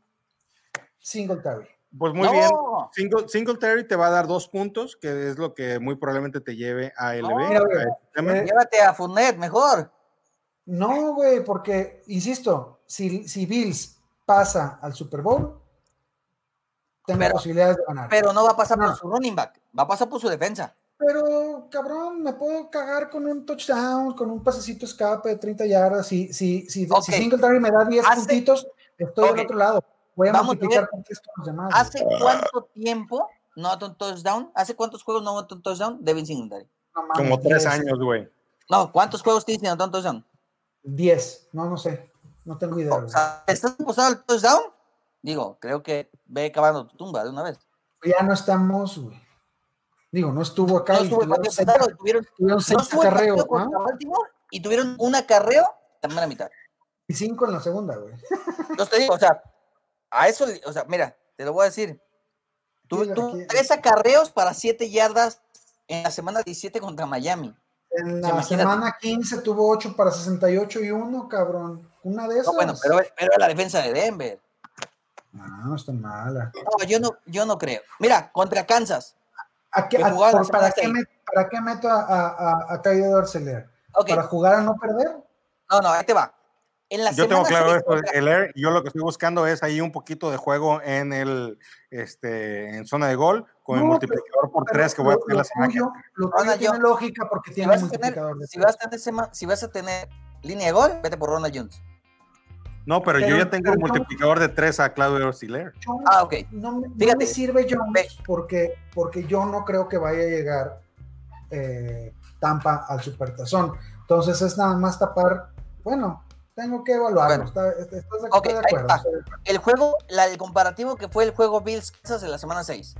Singletary. Pues muy ¡No! bien. Single, Singletary te va a dar dos puntos, que es lo que muy probablemente te lleve a LB. No, a eh, Llévate a Fournette, mejor. No, güey, porque, insisto, si, si Bills pasa al Super Bowl, tengo Pero- posibilidades de ganar. Pero no va a pasar No. por su running back, va a pasar por su defensa. Pero, cabrón, me puedo cagar con un touchdown, con un pasecito escape de 30 yardas. Si, si, si, Ok. si Singletary me da 10 Hace- puntitos, estoy Ok. del otro lado. Voy a Vamos a multiplicar por tres con los demás. güey. ¿Hace cuánto tiempo no ha un touchdown? ¿Hace cuántos juegos no ha un touchdown? Devin Singletary. No mames, Como tres 10, años, güey. No, ¿cuántos juegos tiene sin touchdown? 10, no, no sé. No tengo idea. O güey. sea, ¿estás apostado al touchdown? Digo, creo que ve cavando tu tumba de una vez. ya no estamos, güey. Digo, no estuvo acá No y estuvo tuvieron seis, tuvieron, tuvieron no seis partido acarreos, ¿no? Y tuvieron un acarreo también a la mitad. Y cinco en la segunda, güey. (laughs) Entonces te digo, o sea, a eso, o sea, mira, te lo voy a decir. Aquí- tres acarreos para siete yardas en la semana 17 contra Miami. En la semana 15 tuvo 8 para 68 y 1, cabrón. Una de esas. No, bueno, pero, pero la defensa de Denver. No, no está mala. No, yo no, yo no creo. Mira, contra Kansas. ¿A qué- a- por- para, qué seis. me- ¿Para qué meto a, a, a, Kyle Dorceler? ¿Para jugar a no perder? no, no, ahí te va. En la Yo tengo claro esto contra- el Air, yo lo que estoy buscando es ahí un poquito de juego en el este en zona de gol con el multiplicador por Pero tres que voy a tener lo la semana tuyo- Lo Ronald tiene Jones. lógica porque si tiene a tener, multiplicador de si, vas a tener sema- si vas a tener línea de gol, vete por Ronald Jones. No, pero, yo ya tengo no- multiplicador de tres a Claudio Orsiler. Ah, ok. No, no Fíjate, me sirve Jones porque, porque yo no creo que vaya a llegar eh, Tampa al Supertazón. Entonces es nada más tapar. Bueno, tengo que evaluarlo. Bueno. está- está- ¿Estás de, Ok, estoy de ahí acuerdo? está. estoy de acuerdo. El juego, la, el comparativo que fue el juego Bills Kansas en la semana 6.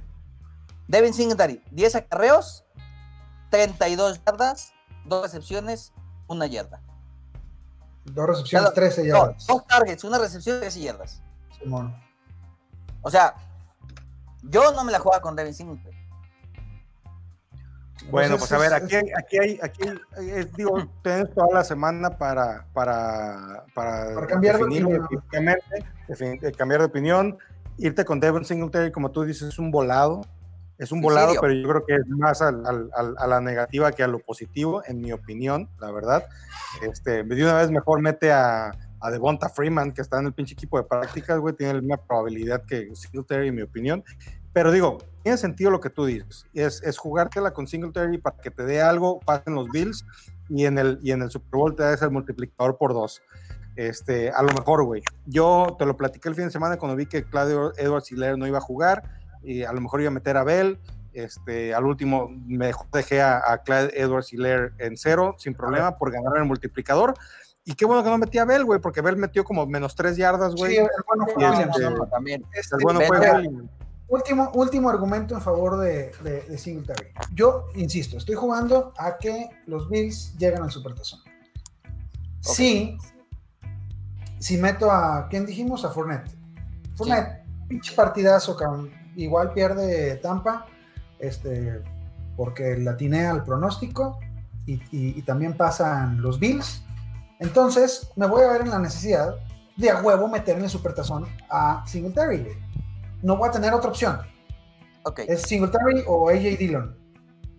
Devin Singletary, 10 acarreos, 32 yardas, 2 recepciones, 1 yarda. Dos recepciones, Claro, 13 No, yardas. dos targets, una recepción, 13 yardas. Simón. O sea, yo no me la jugaba con Devin Singletary. Bueno, Entonces, pues a ver, es- aquí hay, aquí hay, aquí hay- eh, digo, tienes toda la semana para, para, para, Para cambiar de definir opinión. definitivamente, defin- eh, cambiar de opinión, irte con Devon Singletary, como tú dices, es un volado, es un ¿En volado, pero yo creo que es más al- al- al- a la negativa que a lo positivo, en mi opinión, la verdad. Este, de una vez mejor mete a, a Devonta Freeman, que está en el pinche equipo de prácticas, güey, tiene la misma probabilidad que Singletary, en mi opinión. Pero digo, tiene sentido lo que tú dices. Es, es jugártela con Singletary para que te dé algo, pasen los Bills y en el, y en el Super Bowl te das el multiplicador por dos. Este, a lo mejor, güey. Yo te lo platiqué el fin de semana cuando vi que Claudio Edwards Hilaire no iba a jugar y a lo mejor iba a meter a Bell. Este, al último mejor dejé a, a Clyde Edwards Hilaire en cero sin problema por ganar el multiplicador. Y qué bueno que no metí a Bell, güey, porque Bell metió como menos tres yardas, güey. Sí, el bueno fue Y Williams, este- el bueno fue. Último, último argumento en favor de, de, de Singletary. Yo insisto, estoy jugando a que los Bills lleguen al Supertazón. Sí, si meto a, ¿quién dijimos? A Fournette. Fournette, pinche partidazo, cabrón. Igual pierde Tampa, este, porque latiné al pronóstico y, y- y también pasan los Bills. Entonces, me voy a ver en la necesidad de a huevo meter en el Supertazón a Singletary. No voy a tener otra opción. Ok, ¿Es Singletary o AJ Dillon?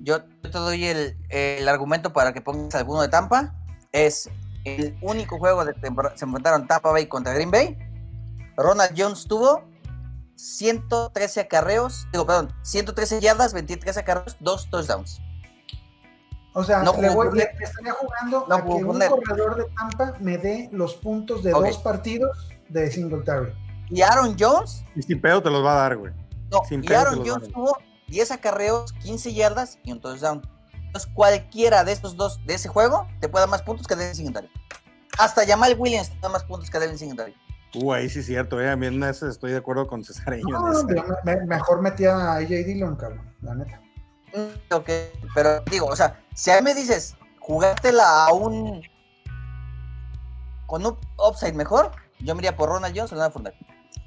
yo te doy el, el argumento para que pongas alguno de Tampa. Es el único juego de temporada. Se enfrentaron Tampa Bay contra Green Bay. Ronald Jones tuvo 113 acarreos, digo, perdón, 113 yardas, 23 acarreos, 2 touchdowns. O sea, No le, voy- le- estaría jugando No a que un corredor de Tampa me dé los puntos de dos partidos de Singletary. Y Aaron Jones, Y sin pedo te los va a dar, güey. no, Sin y pedo Aaron Jones tuvo 10 acarreos, 15 yardas y un touchdown. Entonces, cualquiera de estos dos de ese juego te puede dar más puntos que Devin Singletary. Hasta Jamal Williams te da más puntos que Devin Singletary. Uh, ahí sí es cierto, eh. A mí en ese estoy de acuerdo con Cesareño. No, me- mejor metía a AJ Dillon, cabrón, la neta. Mm, Ok, pero digo, o sea, si a mí me dices, jugártela a un. con un upside mejor, yo me iría por Ronald Jones o Leonard Fournette.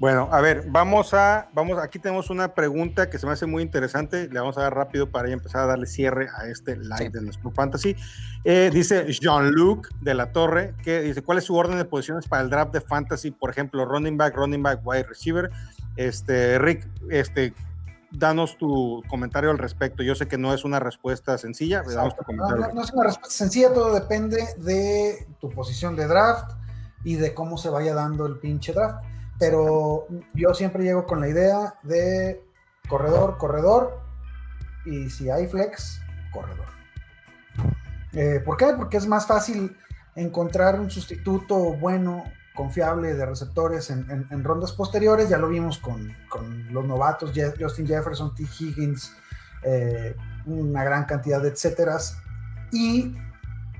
Bueno, a ver, vamos a, vamos, aquí tenemos una pregunta que se me hace muy interesante, le vamos a dar rápido para ya empezar a darle cierre a este live Sí. de nuestro fantasy. Eh, dice Jean-Luc de la Torre, que dice, ¿cuál es su orden de posiciones para el draft de fantasy? Por ejemplo, running back, running back, wide receiver. Este, Rick, este, danos tu comentario al respecto. Yo sé que no es una respuesta sencilla, no es una respuesta sencilla, todo depende de tu posición de draft y de cómo se vaya dando el pinche draft. Pero yo siempre llego con la idea de corredor, corredor, y si hay flex, corredor. Eh, ¿Por qué? Porque es más fácil encontrar un sustituto bueno, confiable de receptores en, rondas posteriores. Ya lo vimos con, con los novatos, Justin Jefferson, T. Higgins, eh, una gran cantidad de etcéteras. Y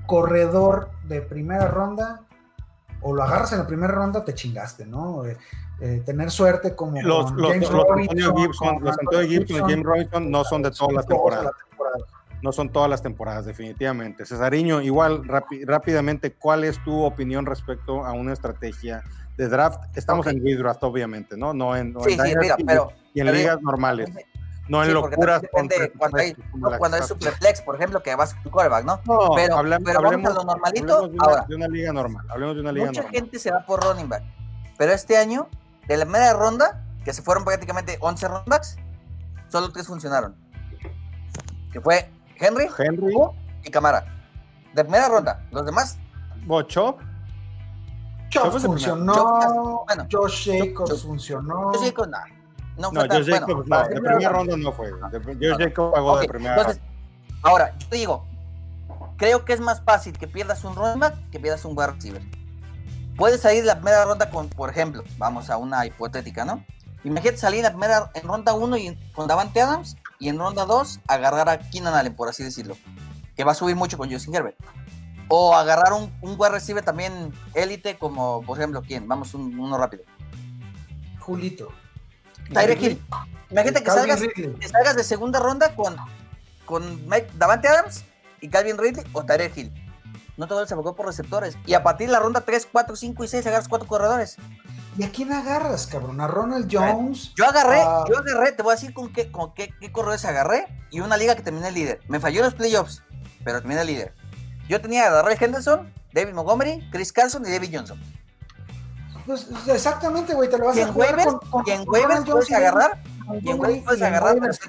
corredor de primera ronda, o lo agarras en la primera ronda, te chingaste, ¿no? Eh, eh, tener suerte como Los, con los, James los Robinson, Antonio Gibson, con los Antonio Gibson y James Robinson no son de todas las temporadas. la temporada. No son todas las temporadas, definitivamente. Cesariño, igual, rápi- rápidamente, ¿cuál es tu opinión respecto a una estrategia de draft? Estamos Ok. en redraft, obviamente, ¿no? No en, no Sí, en sí, mira, pero. y en pero- ligas normales. No en Sí, locuras. depende cuando hay, no, cuando hay superflex, por ejemplo, que vas a tu quarterback, ¿no? No, pero- hablem- pero vamos a hablemos, lo normalito. hablemos de una, Ahora. de una liga normal. Hablemos de una liga Mucha normal. gente se va por running back. Pero este año, de la media ronda, que se fueron prácticamente 11 running backs, solo tres funcionaron. Que fue Henry Henry, y Camara. De primera ronda. Los demás, Bocho, Chop funcionó, Chop- bueno, Josh Jacobs Chop- funcionó. yo Jacobs, nah, no no, fue tan Josh bueno. Jacobs, no, de primera ronda. no fue. De- Josh Jacobs pagó de primera entonces, ronda. ahora, yo te digo, creo que es más fácil que pierdas un running back que pierdas un wide receiver. Puedes salir de la primera ronda con, por ejemplo, vamos a una hipotética, ¿no? Imagínate salir en la primera, en ronda 1 y en- con Davante Adams y en ronda 2 agarrar a Keenan Allen, por así decirlo, que va a subir mucho con Justin Herbert. O agarrar un, un wide receiver también élite, como por ejemplo, ¿quién? Vamos, un- uno rápido. Julito. Tyreek Hill. Imagínate que salgas, que salgas de segunda ronda con, con Mike, Davante Adams y Calvin Ridley o Tyreek Hill. No te vuelves a por receptores. Y a partir de la ronda 3, 4, 5 y 6 agarras cuatro corredores. ¿Y a quién agarras, cabrón? ¿A Ronald Jones? Yo agarré, yo agarré, te voy a decir con qué, con qué, qué corredores agarré y una liga que terminé líder. Me falló en los playoffs, pero terminé líder. Yo tenía a Darrell Henderson, David Montgomery, Chris Carson y David Johnson. Pues exactamente, güey, te lo vas a en jugar waivers, con, con- y en waivers Ronald puedes agarrar, y en waivers puedes agarrar, waivers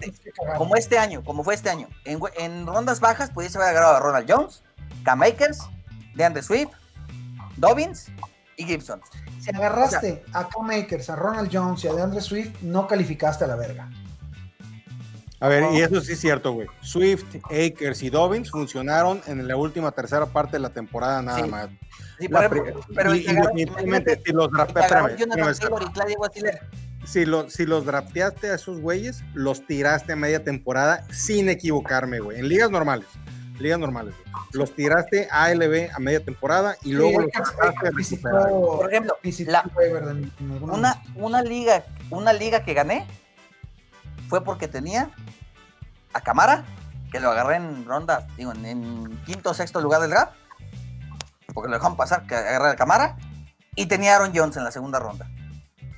como este año, como fue este año. En, rondas bajas pudiese haber agarrado a Ronald Jones, Cam Akers, DeAndre Swift, Dobbins y Gibson. Si agarraste a Cam Akers, a Ronald Jones y a DeAndre Swift, no calificaste a la verga. A ver, y eso sí es cierto, güey. Swift, Akers y Dobbins funcionaron en la última tercera parte de la temporada nada Sí. más. Sí, por ejemplo, pero y, definitivamente, si los, que draftea- agarró espérame, Jonathan espérame, Taylor y Clyde Edwards-Helaire. si, lo- si los drafteaste a esos güeyes, los tiraste a media temporada sin equivocarme, güey. En ligas normales. Ligas normales, güey. Los tiraste a ALB a media temporada y luego los trataste Akers recuperar. Por ejemplo, la- una, una liga, una liga que gané fue porque tenía a Camara, que lo agarré en ronda, digo, en, en quinto o sexto lugar del draft, porque lo dejaron pasar, que agarré a Camara, y tenía a Aaron Jones en la segunda ronda.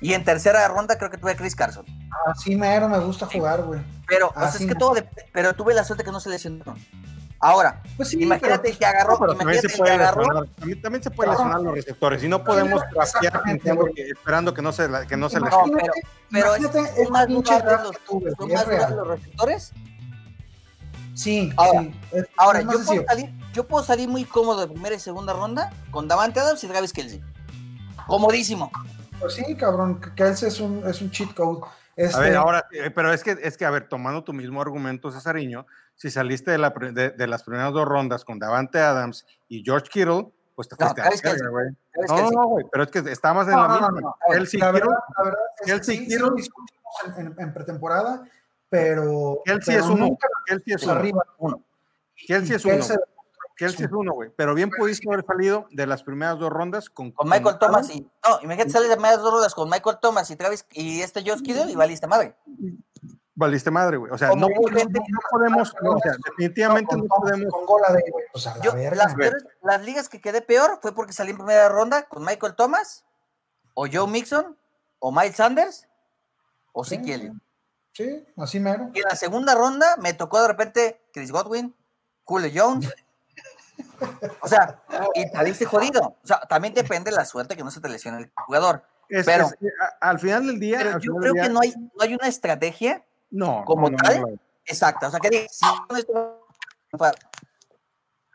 Y en tercera ronda creo que tuve a Chris Carson. Así mero me gusta jugar, güey. Pero, o sea, es que todo, dep- pero tuve la suerte que no se lesionaron. Ahora, Pues sí, imagínate pero- que agarró, Pero también imagínate se que puede agarró, lesionar, también, también se puede Ajá. lesionar los receptores y no podemos que- esperando que no se, la- que no se No, lesione. pero, pero es- imagínate son más draft los, que son más los receptores Sí, Ahora, sí. es- Ahora, es yo puedo, salir, yo puedo salir muy cómodo de primera y segunda ronda con Davante Adams y Travis Kelsey. Comodísimo. Pues sí, cabrón, Kelsey es un, es un cheat code. Este, A ver, ahora, eh, pero es que, es que, a ver, tomando tu mismo argumento, Cesariño, si saliste de, la, pri- de, de las primeras dos rondas con Davante Adams y George Kittle, pues te No, fuiste a la verga, Kelce. güey. No, no, güey, pero es que estabas en No, la no, misma. no, no. Kelsey, la, Kittle, verdad, la verdad es Kelsey, sí, sí Kittle. lo en, en- en pretemporada, pero, Kelsey pero es uno. Kelsey es uno. arriba. Uno. Kelsey es uno. Kelsey- Kelsey es uno, güey. Pero bien pudiste haber salido de las primeras dos rondas con, Con Michael con- Thomas y. No, imagínate sales de medias dos rondas con Michael Thomas y Travis y este Josh Kittle y valiste madre. Valiste madre, güey. O sea, no, no- podemos, o sea, definitivamente no, con, podemos. con Gola de, güey, pues a la Yo, verga. las, peores- las ligas que quedé peor fue porque salí en primera ronda con Michael Thomas, o Joe Mixon, o Miles Sanders, o Sí, Elliott. Sí, así mero. Y en la segunda ronda me tocó de repente Chris Godwin, Julio Jones. O sea, y saliste jodido. O sea, también depende de la suerte que no se te lesione el jugador. Es- pero- es- al final del día. Pero yo creo que no hay, no hay una estrategia No, como no, tal. no, no. exacta. O sea, que si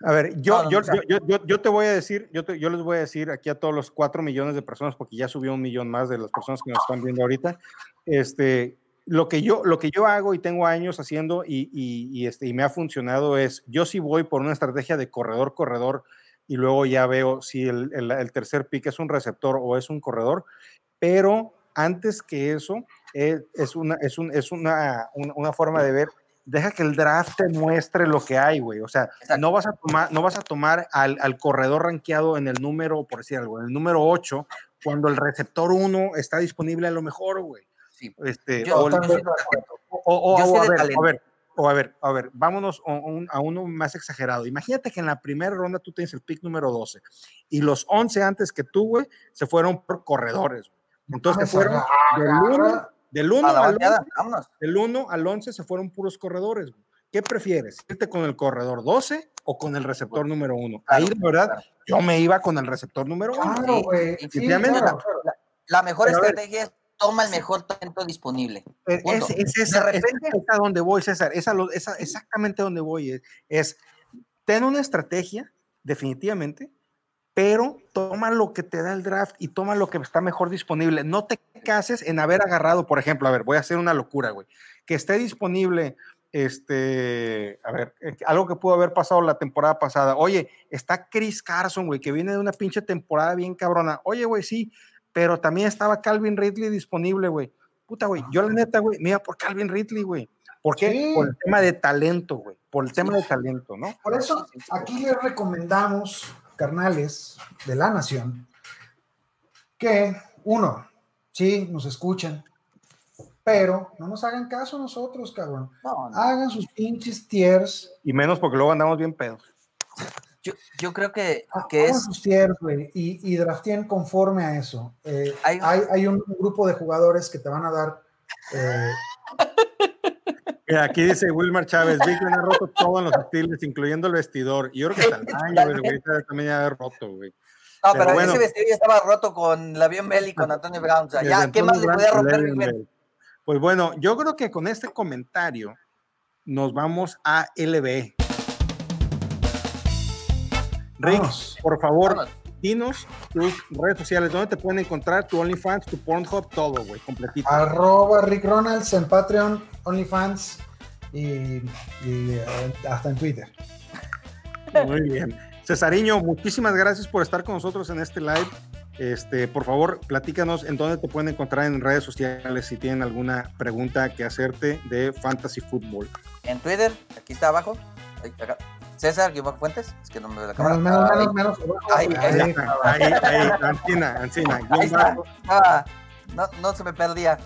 A ver, yo, yo, yo, yo, yo- te voy a decir, yo, te- yo les voy a decir aquí a todos los cuatro millones de personas, porque ya subió un millón más de las personas que nos están viendo ahorita, este, lo que yo, lo que yo hago y tengo años haciendo y, y, y, este, y me ha funcionado es, yo sí voy por una estrategia de corredor, corredor, y luego ya veo si el, el- el tercer pick es un receptor o es un corredor, pero antes que eso, eh, es, una, es, un, es una, una, una forma de ver deja que el draft te muestre lo que hay, güey. O sea, no vas a tomar, no vas a tomar al, al, corredor rankeado en el número, por decir algo, en el número 8, cuando el receptor 1 está disponible a lo mejor, güey. Sí. Este, o, a, ver, o a ver, a ver, vámonos a, uno más exagerado. Imagínate que en la primera ronda tú tienes el pick número 12 y los 11 antes que tú, güey, se fueron por corredores. Entonces fueron del 1 del 1 al, del 1 al 11 se fueron puros corredores. ¿Qué prefieres? ¿Irte con el corredor 12 o con el receptor número 1? Ahí, la verdad, yo me iba con el receptor número 1. Claro, güey. la, mejor estrategia es toma el mejor talento disponible. Es, es, es, de repente, es, a donde voy, César. Es, a exactamente donde voy. Es, ten una estrategia, definitivamente, pero toma lo que te da el draft y toma lo que está mejor disponible. No te cases en haber agarrado, por ejemplo, a ver, voy a hacer una locura, güey. Que esté disponible, este, a ver, eh, algo que pudo haber pasado la temporada pasada. Oye, está Chris Carson, güey, que viene de una pinche temporada bien cabrona. Oye, güey, sí, pero también estaba Calvin Ridley disponible, güey. Puta, güey, yo la neta, güey, mira por Calvin Ridley, güey. ¿Por qué? Por el tema de talento, güey. Por el tema de talento, ¿no? Por eso aquí les recomendamos, carnales de la nación, que uno, sí, nos escuchan, pero no nos hagan caso nosotros, cabrón. Hagan sus pinches tiers. Y menos porque luego andamos bien pedos. Yo, creo que, ah, que es. Sus y, y draftien conforme a eso. Eh, hay, hay, un grupo de jugadores que te van a dar. Eh, (laughs) aquí dice Wilmar Chávez: Víctor ha roto todos los estilos, incluyendo el vestidor. Y yo creo que (laughs) el güey, también ya ha roto, güey. No, pero, ese vestido ya estaba roto con la Belli y con Antonio Brown. O sea, ya, ¿qué más le podía romper? Pues bueno, yo creo que con este comentario nos vamos a LB. Rick, por favor, dinos tus redes sociales, ¿dónde te pueden encontrar tu OnlyFans, tu Pornhub, todo, güey, completito? Arroba Rick Ronalds en Patreon, OnlyFans y, eh, hasta en Twitter. Muy bien. Cesariño, muchísimas gracias por estar con nosotros en este live. Este, por favor, platícanos en dónde te pueden encontrar en redes sociales si tienen alguna pregunta que hacerte de Fantasy Football. En Twitter, aquí está abajo. acá. César Guión Fuentes, es que no me veo la cámara. Menos, menos, menos, ahí, ahí, ahí, ahí, Ancina, Ancina. Ah, no, no se me perdía.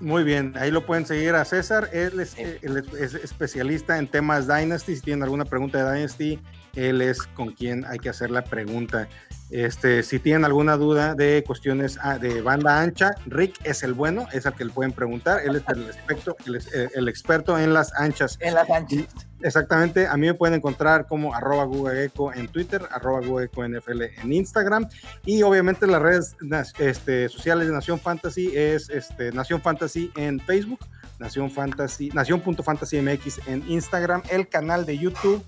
Muy bien, ahí lo pueden seguir a César. Él es, él es, especialista en temas Dynasty. Si tienen alguna pregunta de Dynasty, él es con quien hay que hacer la pregunta. Este, si tienen alguna duda de cuestiones ah, de banda ancha, Rick es el bueno, es al que le pueden preguntar. Él es el experto, eh, el, experto en las anchas. En las anchas. exactamente. A mí me pueden encontrar como arroba Eco en Twitter, arroba Eco NFL en Instagram. Y obviamente las redes este, sociales de Nación Fantasy es este, Nación Fantasy en Facebook, Nación Fantasy, Nación.fantasy MX en Instagram, el canal de YouTube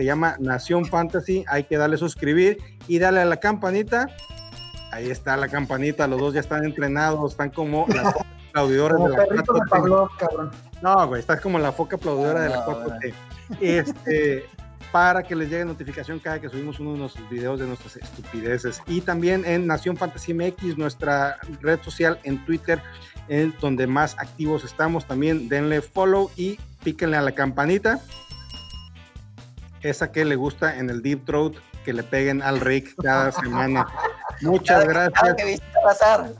se llama Nación Fantasy, hay que darle suscribir y darle a la campanita. Ahí está la campanita, los dos ya están entrenados, están como las (laughs) aplaudidores de la 4T. No, güey, estás como la foca aplaudidora de la 4T. Este, para que les llegue notificación cada que subimos uno de nuestros videos de nuestras estupideces. Y también en Nación Fantasy MX, nuestra red social en Twitter, en donde más activos estamos. También denle follow y píquenle a la campanita esa que le gusta en el Deep Throat que le peguen al Rick (laughs) cada semana. Muchas gracias. que pasar.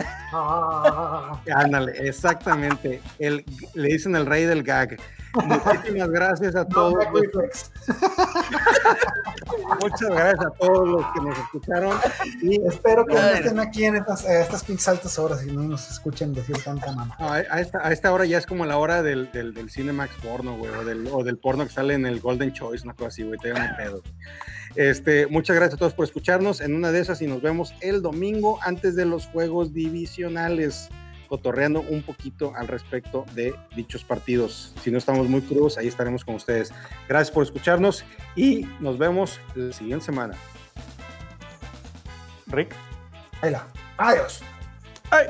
Ándale, exactamente. El, le dicen el rey del gag. Muchísimas gracias a (laughs) todos. (laughs) Muchas gracias a todos los que nos escucharon. Y espero que no estén aquí en estas, estas altas horas y no nos escuchen decir tanta mamá. a, esta, a, esta, hora ya es como la hora del, del, del Cinemax porno, güey, o del, o del porno que sale en el Golden Choice, una cosa así, güey, te un pedo. Este, muchas gracias a todos por escucharnos en una de esas y nos vemos el domingo antes de los juegos divisionales cotorreando un poquito al respecto de dichos partidos. Si no estamos muy crudos, ahí estaremos con ustedes. Gracias por escucharnos y nos vemos la siguiente semana. Rick. Adiós. Ay.